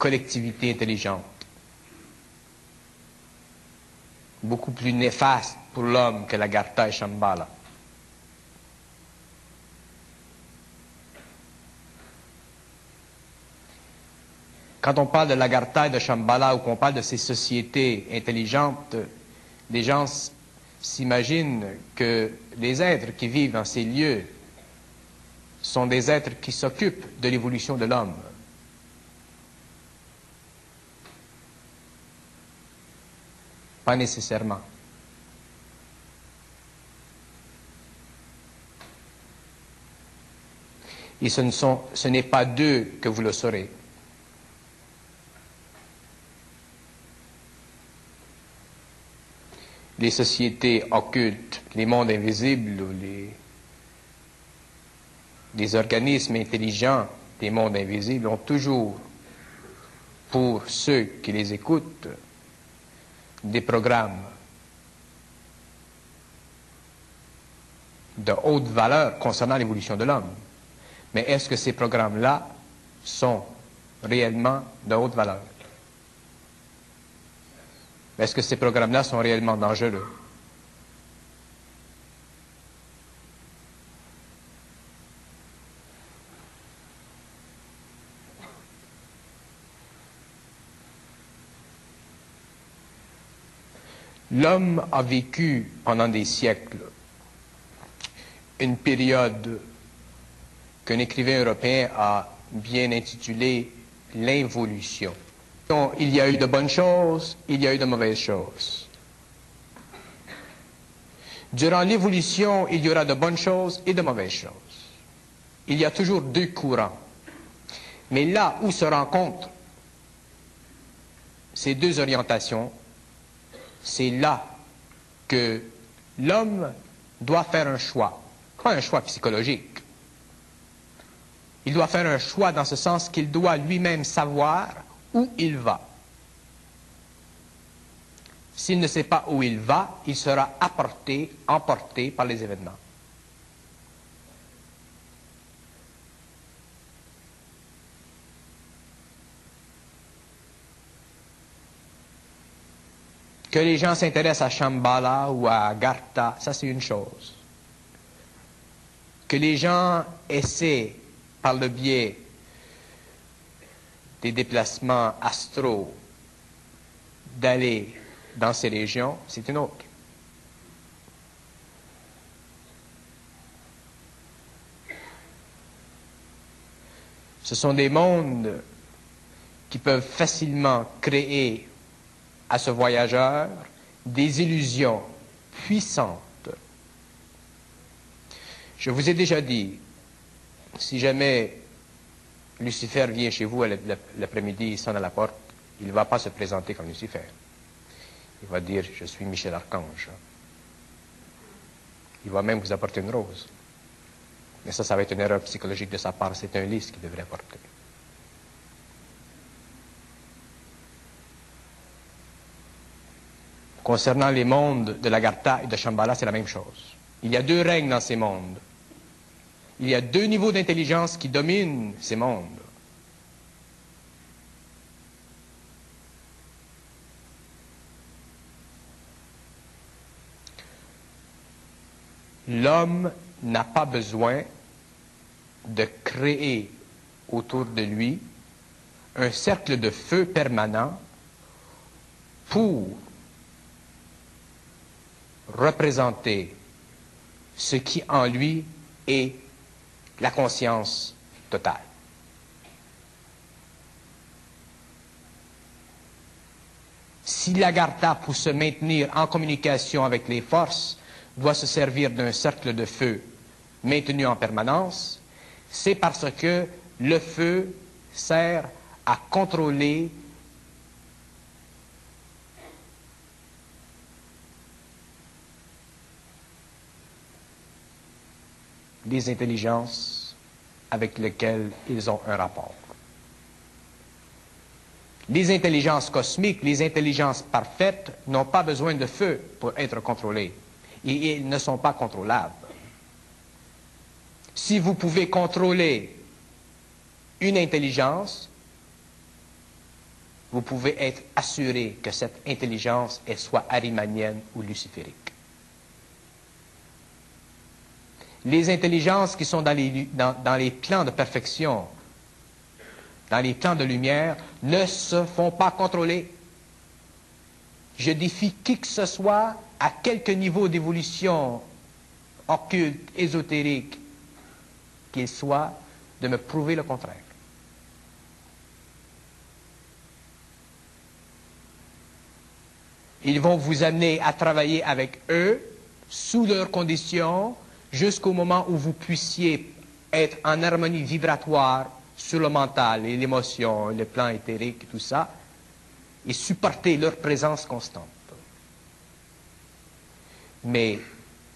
collectivité intelligente, beaucoup plus néfaste pour l'homme que la Gartha et Shambhala. Quand on parle de l'Agartha et de Shambhala ou qu'on parle de ces sociétés intelligentes, les gens s'imaginent que les êtres qui vivent dans ces lieux sont des êtres qui s'occupent de l'évolution de l'homme. Pas nécessairement. Et ce n'est pas d'eux que vous le saurez. Les sociétés occultes, les mondes invisibles les, les organismes intelligents des mondes invisibles ont toujours, pour ceux qui les écoutent, des programmes de haute valeur concernant l'évolution de l'homme. Mais est-ce que ces programmes-là sont réellement de haute valeur? Est-ce que ces programmes-là sont réellement dangereux? L'homme a vécu pendant des siècles une période qu'un écrivain européen a bien intitulée l'involution. Il y a eu de bonnes choses, il y a eu de mauvaises choses. Durant l'évolution, il y aura de bonnes choses et de mauvaises choses. Il y a toujours deux courants. Mais là où se rencontrent ces deux orientations, c'est là que l'homme doit faire un choix, pas un choix psychologique. Il doit faire un choix dans ce sens qu'il doit lui-même savoir où il va. S'il ne sait pas où il va, il sera apporté, emporté par les événements. Que les gens s'intéressent à Shambhala ou à Gartha, ça c'est une chose. Que les gens essaient, par le biais des déplacements astraux, d'aller dans ces régions, c'est une autre. Ce sont des mondes qui peuvent facilement créer à ce voyageur des illusions puissantes. Je vous ai déjà dit, si jamais Lucifer vient chez vous l'après-midi, il sonne à la porte, il ne va pas se présenter comme Lucifer. Il va dire, je suis Michel Archange. Il va même vous apporter une rose. Mais ça, ça va être une erreur psychologique de sa part. C'est un lys qu'il devrait apporter. Concernant les mondes de l'Agartha et de Shambhala, c'est la même chose. Il y a deux règnes dans ces mondes. Il y a deux niveaux d'intelligence qui dominent ces mondes. L'homme n'a pas besoin de créer autour de lui un cercle de feu permanent pour représenter ce qui en lui est la conscience totale. Si l'Agartha, pour se maintenir en communication avec les forces, doit se servir d'un cercle de feu maintenu en permanence, c'est parce que le feu sert à contrôler les intelligences avec lesquelles ils ont un rapport. Les intelligences cosmiques, les intelligences parfaites n'ont pas besoin de feu pour être contrôlées. Et ils ne sont pas contrôlables. Si vous pouvez contrôler une intelligence, vous pouvez être assuré que cette intelligence soit arimanienne ou luciférique. Les intelligences qui sont dans les, plans de perfection, dans les plans de lumière, ne se font pas contrôler. Je défie qui que ce soit, à quelque niveau d'évolution occulte, ésotérique qu'il soit, de me prouver le contraire. Ils vont vous amener à travailler avec eux sous leurs conditions, jusqu'au moment où vous puissiez être en harmonie vibratoire sur le mental et l'émotion, le plan éthérique, tout ça, et supporter leur présence constante. Mais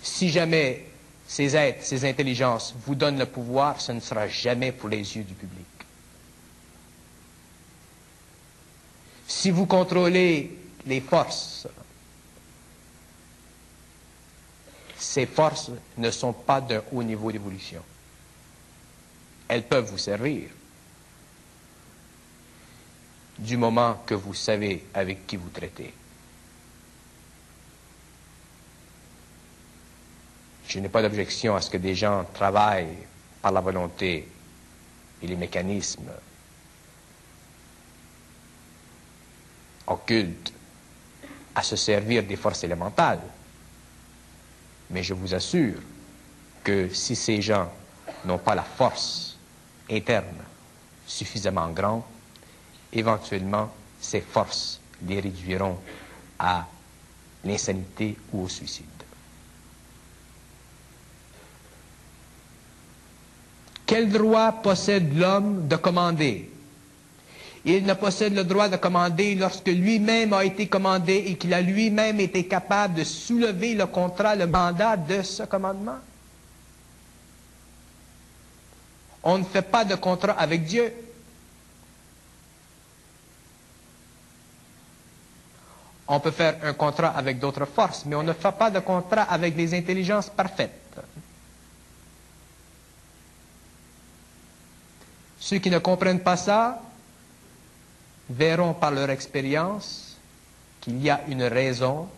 si jamais ces êtres, ces intelligences vous donnent le pouvoir, ce ne sera jamais pour les yeux du public. Si vous contrôlez les forces, ces forces ne sont pas d'un haut niveau d'évolution. Elles peuvent vous servir du moment que vous savez avec qui vous traitez. Je n'ai pas d'objection à ce que des gens travaillent par la volonté et les mécanismes occultes à se servir des forces élémentales. Mais je vous assure que si ces gens n'ont pas la force interne suffisamment grande, éventuellement, ces forces les réduiront à l'insanité ou au suicide. Quel droit possède l'homme de commander Il ne possède le droit de commander lorsque lui-même a été commandé et qu'il a lui-même été capable de soulever le contrat, le mandat de ce commandement. On ne fait pas de contrat avec Dieu. On peut faire un contrat avec d'autres forces, mais on ne fait pas de contrat avec des intelligences parfaites. Ceux qui ne comprennent pas ça verront par leur expérience qu'il y a une raison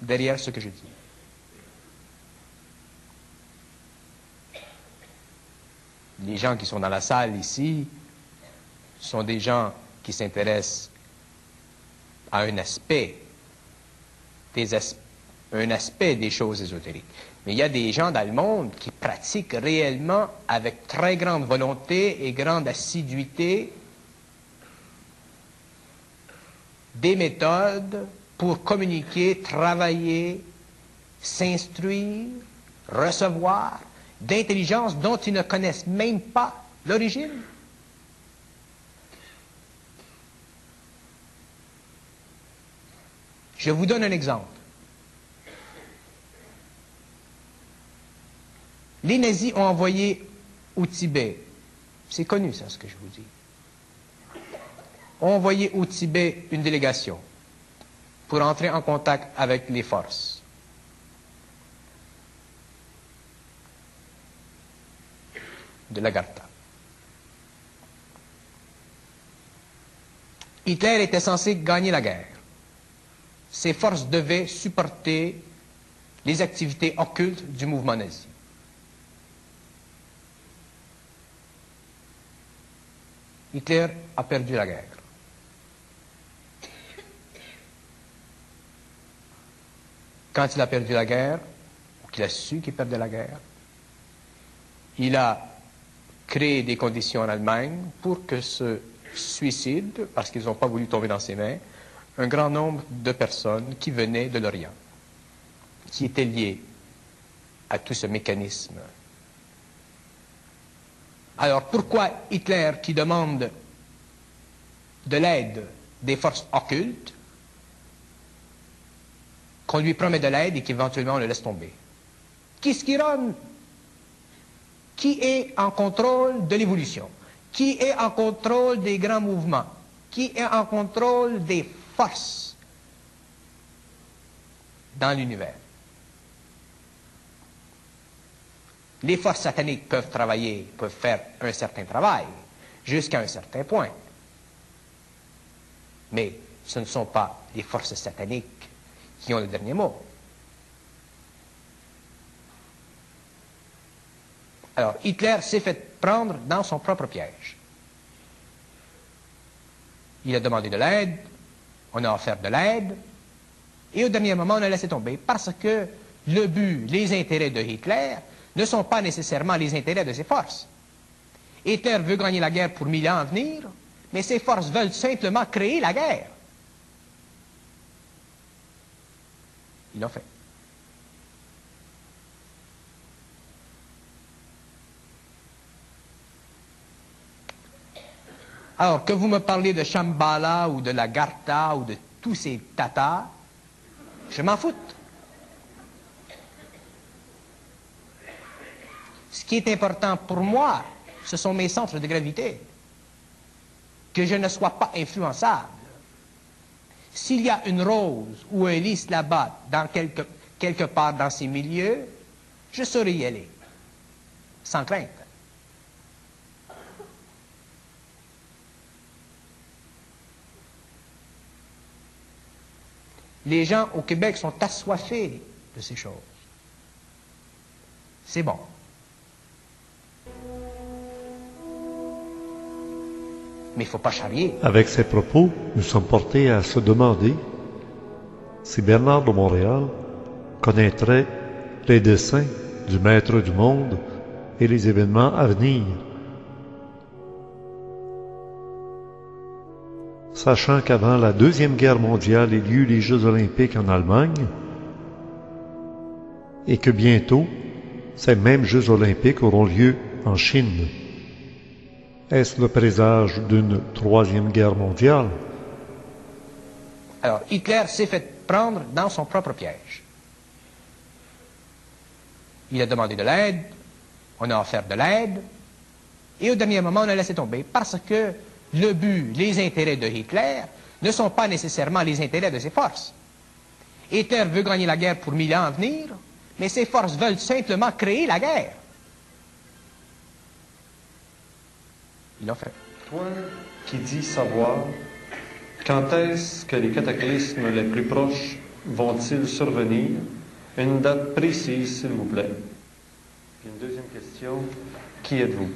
derrière ce que je dis. Les gens qui sont dans la salle ici sont des gens qui s'intéressent à un aspect des, choses ésotériques. Mais il y a des gens dans le monde qui pratiquent réellement avec très grande volonté et grande assiduité des méthodes pour communiquer, travailler, s'instruire, recevoir d'intelligence dont ils ne connaissent même pas l'origine. Je vous donne un exemple. Les nazis ont envoyé au Tibet, c'est connu ça ce que je vous dis, ont envoyé au Tibet une délégation pour entrer en contact avec les forces. de l'Agartha. Hitler était censé gagner la guerre. Ses forces devaient supporter les activités occultes du mouvement nazi. Hitler a perdu la guerre. Quand il a perdu la guerre, ou qu'il a su qu'il perdait la guerre, il a créé des conditions en Allemagne pour que se suicide, parce qu'ils n'ont pas voulu tomber dans ses mains, un grand nombre de personnes qui venaient de l'Orient, qui étaient liées à tout ce mécanisme. Alors pourquoi Hitler, qui demande de l'aide des forces occultes, qu'on lui promet de l'aide et qu'éventuellement on le laisse tomber Qui Qui est en contrôle de l'évolution? Qui est en contrôle des grands mouvements? Qui est en contrôle des force dans l'univers? Les forces sataniques peuvent travailler, peuvent faire un certain travail, jusqu'à un certain point. Mais ce ne sont pas les forces sataniques qui ont le dernier mot. Alors, Hitler s'est fait prendre dans son propre piège. Il a demandé de l'aide, on a offert de l'aide, et au dernier moment, on a laissé tomber parce que le but, les intérêts de Hitler ne sont pas nécessairement les intérêts de ses forces. Hitler veut gagner la guerre pour mille ans à venir, mais ses forces veulent simplement créer la guerre. il en fait. Alors, que vous me parlez de Shambhala ou de la Gartha ou de tous ces Tatars, je m'en fous. Ce qui est important pour moi, ce sont mes centres de gravité. Que je ne sois pas influençable. S'il y a une rose ou un lys là-bas, dans quelque, quelque part dans ces milieux, je saurais y aller, sans crainte. Les gens au Québec sont assoiffés de ces choses. C'est bon. Mais il faut pas charrier. Avec ces propos, nous sommes portés à se demander si Bernard de Montréal connaîtrait les desseins du Maître du monde et les événements à venir. Sachant qu'avant la Deuxième Guerre mondiale il y eut les Jeux olympiques en Allemagne et que bientôt ces mêmes Jeux olympiques auront lieu en Chine. Est-ce le présage d'une Troisième Guerre mondiale? Alors, Hitler s'est fait prendre dans son propre piège. Il a demandé de l'aide, on a offert de l'aide, et au dernier moment, on a laissé tomber parce que le but, les intérêts de Hitler ne sont pas nécessairement les intérêts de ses forces. Hitler veut gagner la guerre pour mille ans à venir, mais ses forces veulent simplement créer la guerre. Il l'a fait. Toi qui dis savoir, quand est-ce que les cataclysmes les plus proches vont-ils survenir? Une date précise, s'il vous plaît. Puis une deuxième question, qui êtes-vous?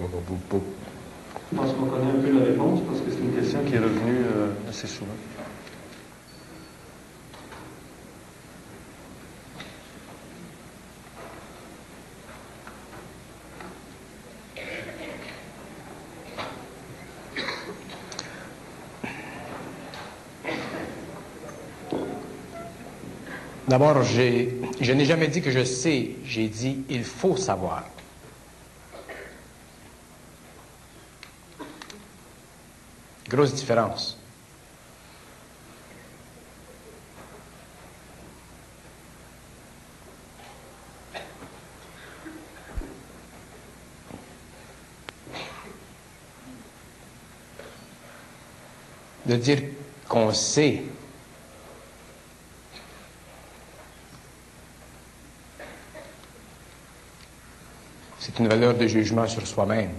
Je pense qu'on connaît un peu la réponse parce que c'est une question qui est revenue euh, assez souvent. D'abord, je n'ai jamais dit que je sais, j'ai dit il faut savoir. Grosse différence. De dire qu'on sait Une valeur de jugement sur soi-même.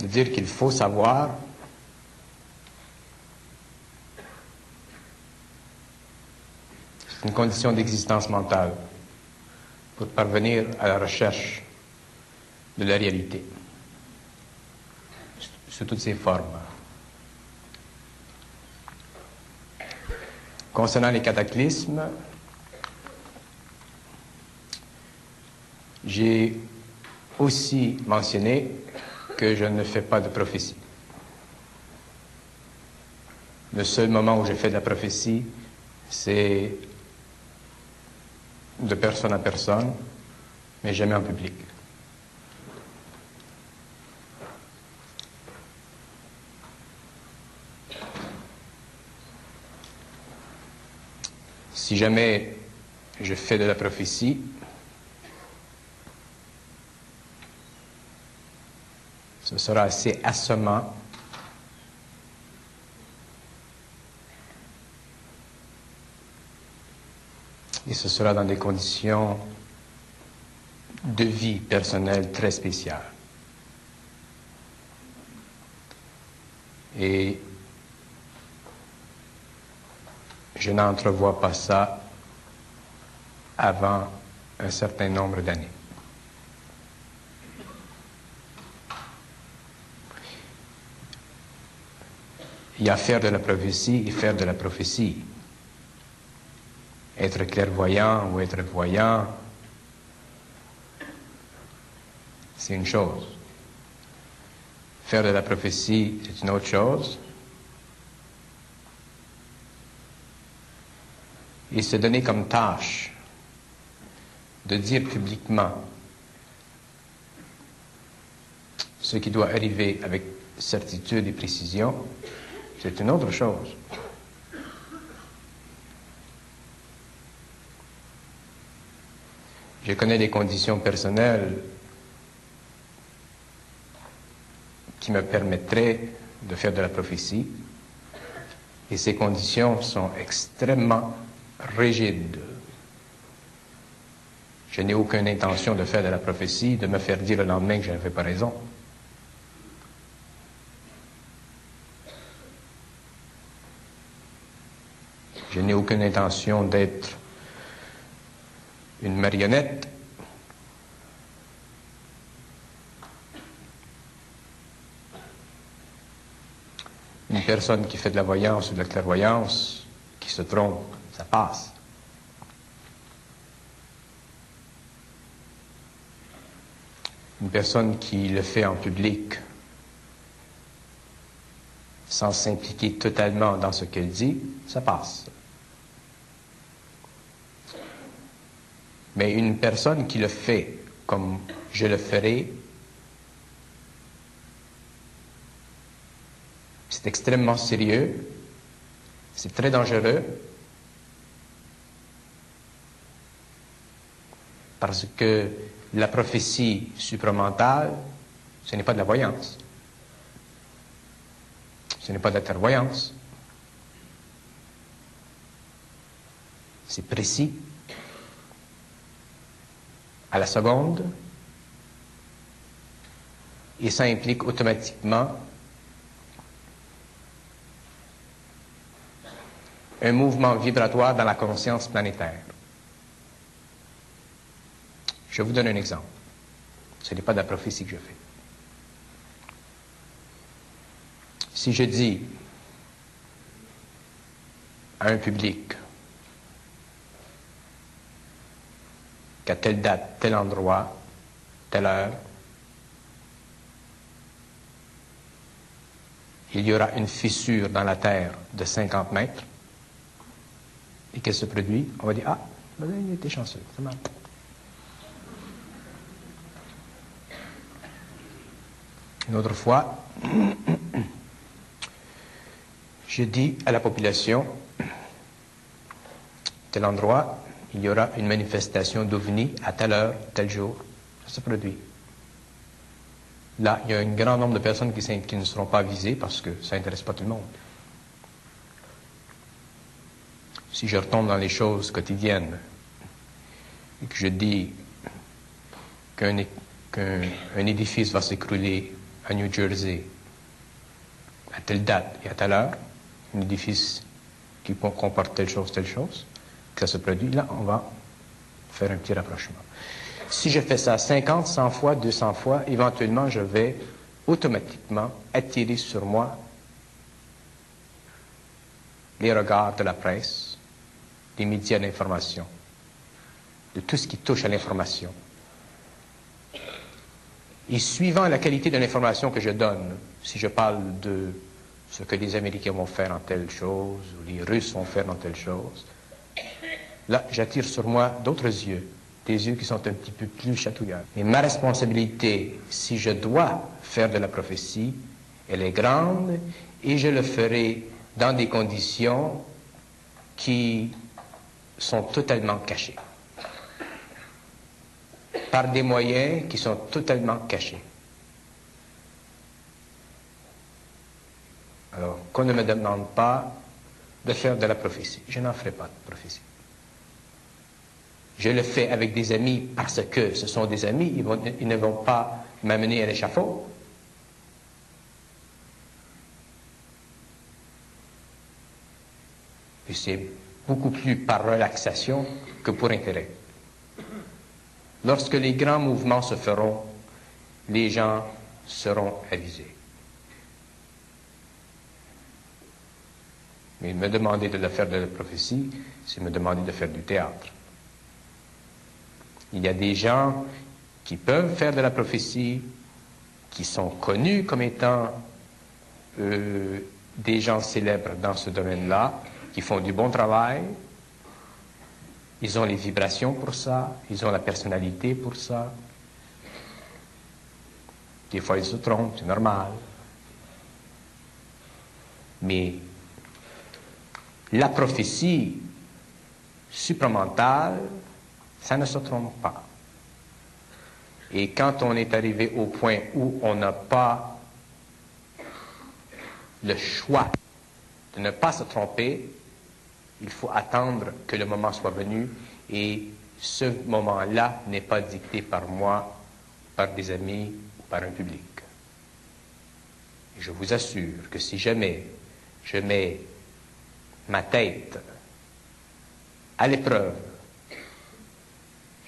De dire qu'il faut savoir, une condition d'existence mentale pour parvenir à la recherche de la réalité sous toutes ses formes. Concernant les cataclysmes, J'ai aussi mentionné que je ne fais pas de prophétie. Le seul moment où je fais de la prophétie, c'est de personne à personne, mais jamais en public. Si jamais je fais de la prophétie, ce sera assez assommant. Et ce sera dans des conditions de vie personnelle très spéciales. Et je n'entrevois pas ça avant un certain nombre d'années. Il y a faire de la prophétie et faire de la prophétie. Être clairvoyant ou être voyant, c'est une chose. Faire de la prophétie, c'est une autre chose. Et se donner comme tâche de dire publiquement ce qui doit arriver avec certitude et précision, c'est une autre chose. Je connais des conditions personnelles qui me permettraient de faire de la prophétie, et ces conditions sont extrêmement rigides. Je n'ai aucune intention de faire de la prophétie, de me faire dire le lendemain que je n'avais pas raison. Je n'ai aucune intention d'être une marionnette. Une personne qui fait de la voyance ou de la clairvoyance, qui se trompe, ça passe. Une personne qui le fait en public sans s'impliquer totalement dans ce qu'elle dit, ça passe. Mais une personne qui le fait comme je le ferai, c'est extrêmement sérieux, c'est très dangereux, parce que la prophétie supramentale, ce n'est pas de la voyance, ce n'est pas de la clairvoyance, c'est précis, à la seconde, et ça implique automatiquement un mouvement vibratoire dans la conscience planétaire. Je vous donne un exemple. Ce n'est pas de la prophétie que je fais. Si je dis à un public qu'à telle date, tel endroit, telle heure, il y aura une fissure dans la terre de 50 mètres, et qu'elle se produit, on va dire, ah, ben, il était chanceux, mal. Une autre fois, je dis à la population, tel endroit, il y aura une manifestation d'OVNI à telle heure, tel jour. Ça se produit. Là, il y a un grand nombre de personnes qui, ne seront pas visées parce que ça n'intéresse pas tout le monde. Si je retombe dans les choses quotidiennes et que je dis qu'un édifice va s'écrouler à New Jersey à telle date et à telle heure, un édifice qui comporte telle chose, telle chose, que ça se produit, là, on va faire un petit rapprochement. Si je fais ça 50, 100 fois, 200 fois, éventuellement, je vais automatiquement attirer sur moi les regards de la presse, des médias d'information, de tout ce qui touche à l'information. Et suivant la qualité de l'information que je donne, si je parle de ce que les Américains vont faire en telle chose, ou les Russes vont faire en telle chose, là, j'attire sur moi d'autres yeux, des yeux qui sont un petit peu plus chatouilleurs. Et ma responsabilité, si je dois faire de la prophétie, elle est grande, et je le ferai dans des conditions qui sont totalement cachées, par des moyens qui sont totalement cachés. Alors, qu'on ne me demande pas de faire de la prophétie. Je n'en ferai pas de prophétie. Je le fais avec des amis parce que ce sont des amis, ils, ne vont pas m'amener à l'échafaud. Et c'est beaucoup plus par relaxation que pour intérêt. Lorsque les grands mouvements se feront, les gens seront avisés. Mais me demander de faire de la prophétie, c'est me demander de faire du théâtre. Il y a des gens qui peuvent faire de la prophétie, qui sont connus comme étant euh, des gens célèbres dans ce domaine-là, qui font du bon travail Ils ont les vibrations pour ça, ils ont la personnalité pour ça. Des fois, ils se trompent, c'est normal. Mais la prophétie supramentale, ça ne se trompe pas. Et quand on est arrivé au point où on n'a pas le choix de ne pas se tromper, il faut attendre que le moment soit venu et ce moment-là n'est pas dicté par moi, par des amis ou par un public. Et je vous assure que si jamais je mets ma tête à l'épreuve,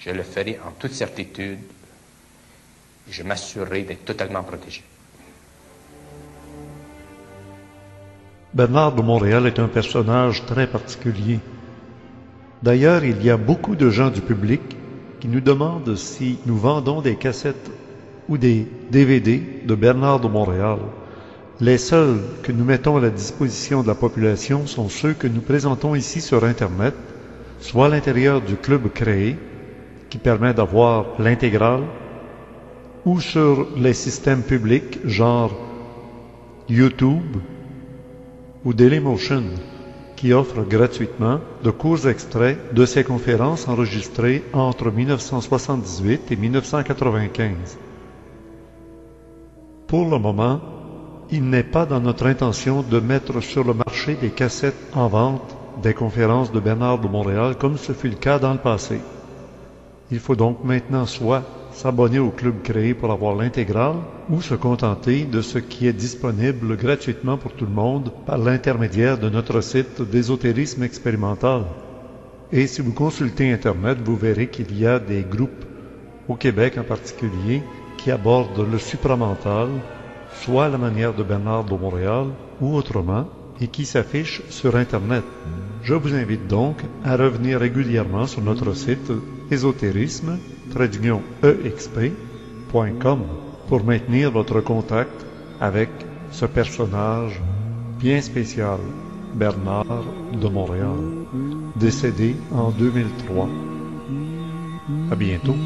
je le ferai en toute certitude je m'assurerai d'être totalement protégé. Bernard de Montréal est un personnage très particulier. D'ailleurs, il y a beaucoup de gens du public qui nous demandent si nous vendons des cassettes ou des DVD de Bernard de Montréal. Les seuls que nous mettons à la disposition de la population sont ceux que nous présentons ici sur Internet, soit à l'intérieur du club créé, qui permet d'avoir l'intégrale, ou sur les systèmes publics genre YouTube, ou Dailymotion, qui offre gratuitement de courts extraits de ses conférences enregistrées entre 1978 et 1995. Pour le moment, il n'est pas dans notre intention de mettre sur le marché des cassettes en vente des conférences de Bernard de Montréal comme ce fut le cas dans le passé. Il faut donc maintenant soit s'abonner au club créé pour avoir l'intégrale ou se contenter de ce qui est disponible gratuitement pour tout le monde par l'intermédiaire de notre site d'ésotérisme expérimental. Et si vous consultez Internet, vous verrez qu'il y a des groupes, au Québec en particulier, qui abordent le supramental, soit à la manière de Bernard de Montréal ou autrement, et qui s'affichent sur Internet. Je vous invite donc à revenir régulièrement sur notre site ésotérisme exp.com pour maintenir votre contact avec ce personnage bien spécial, Bernard de Montréal, décédé en 2003. À bientôt.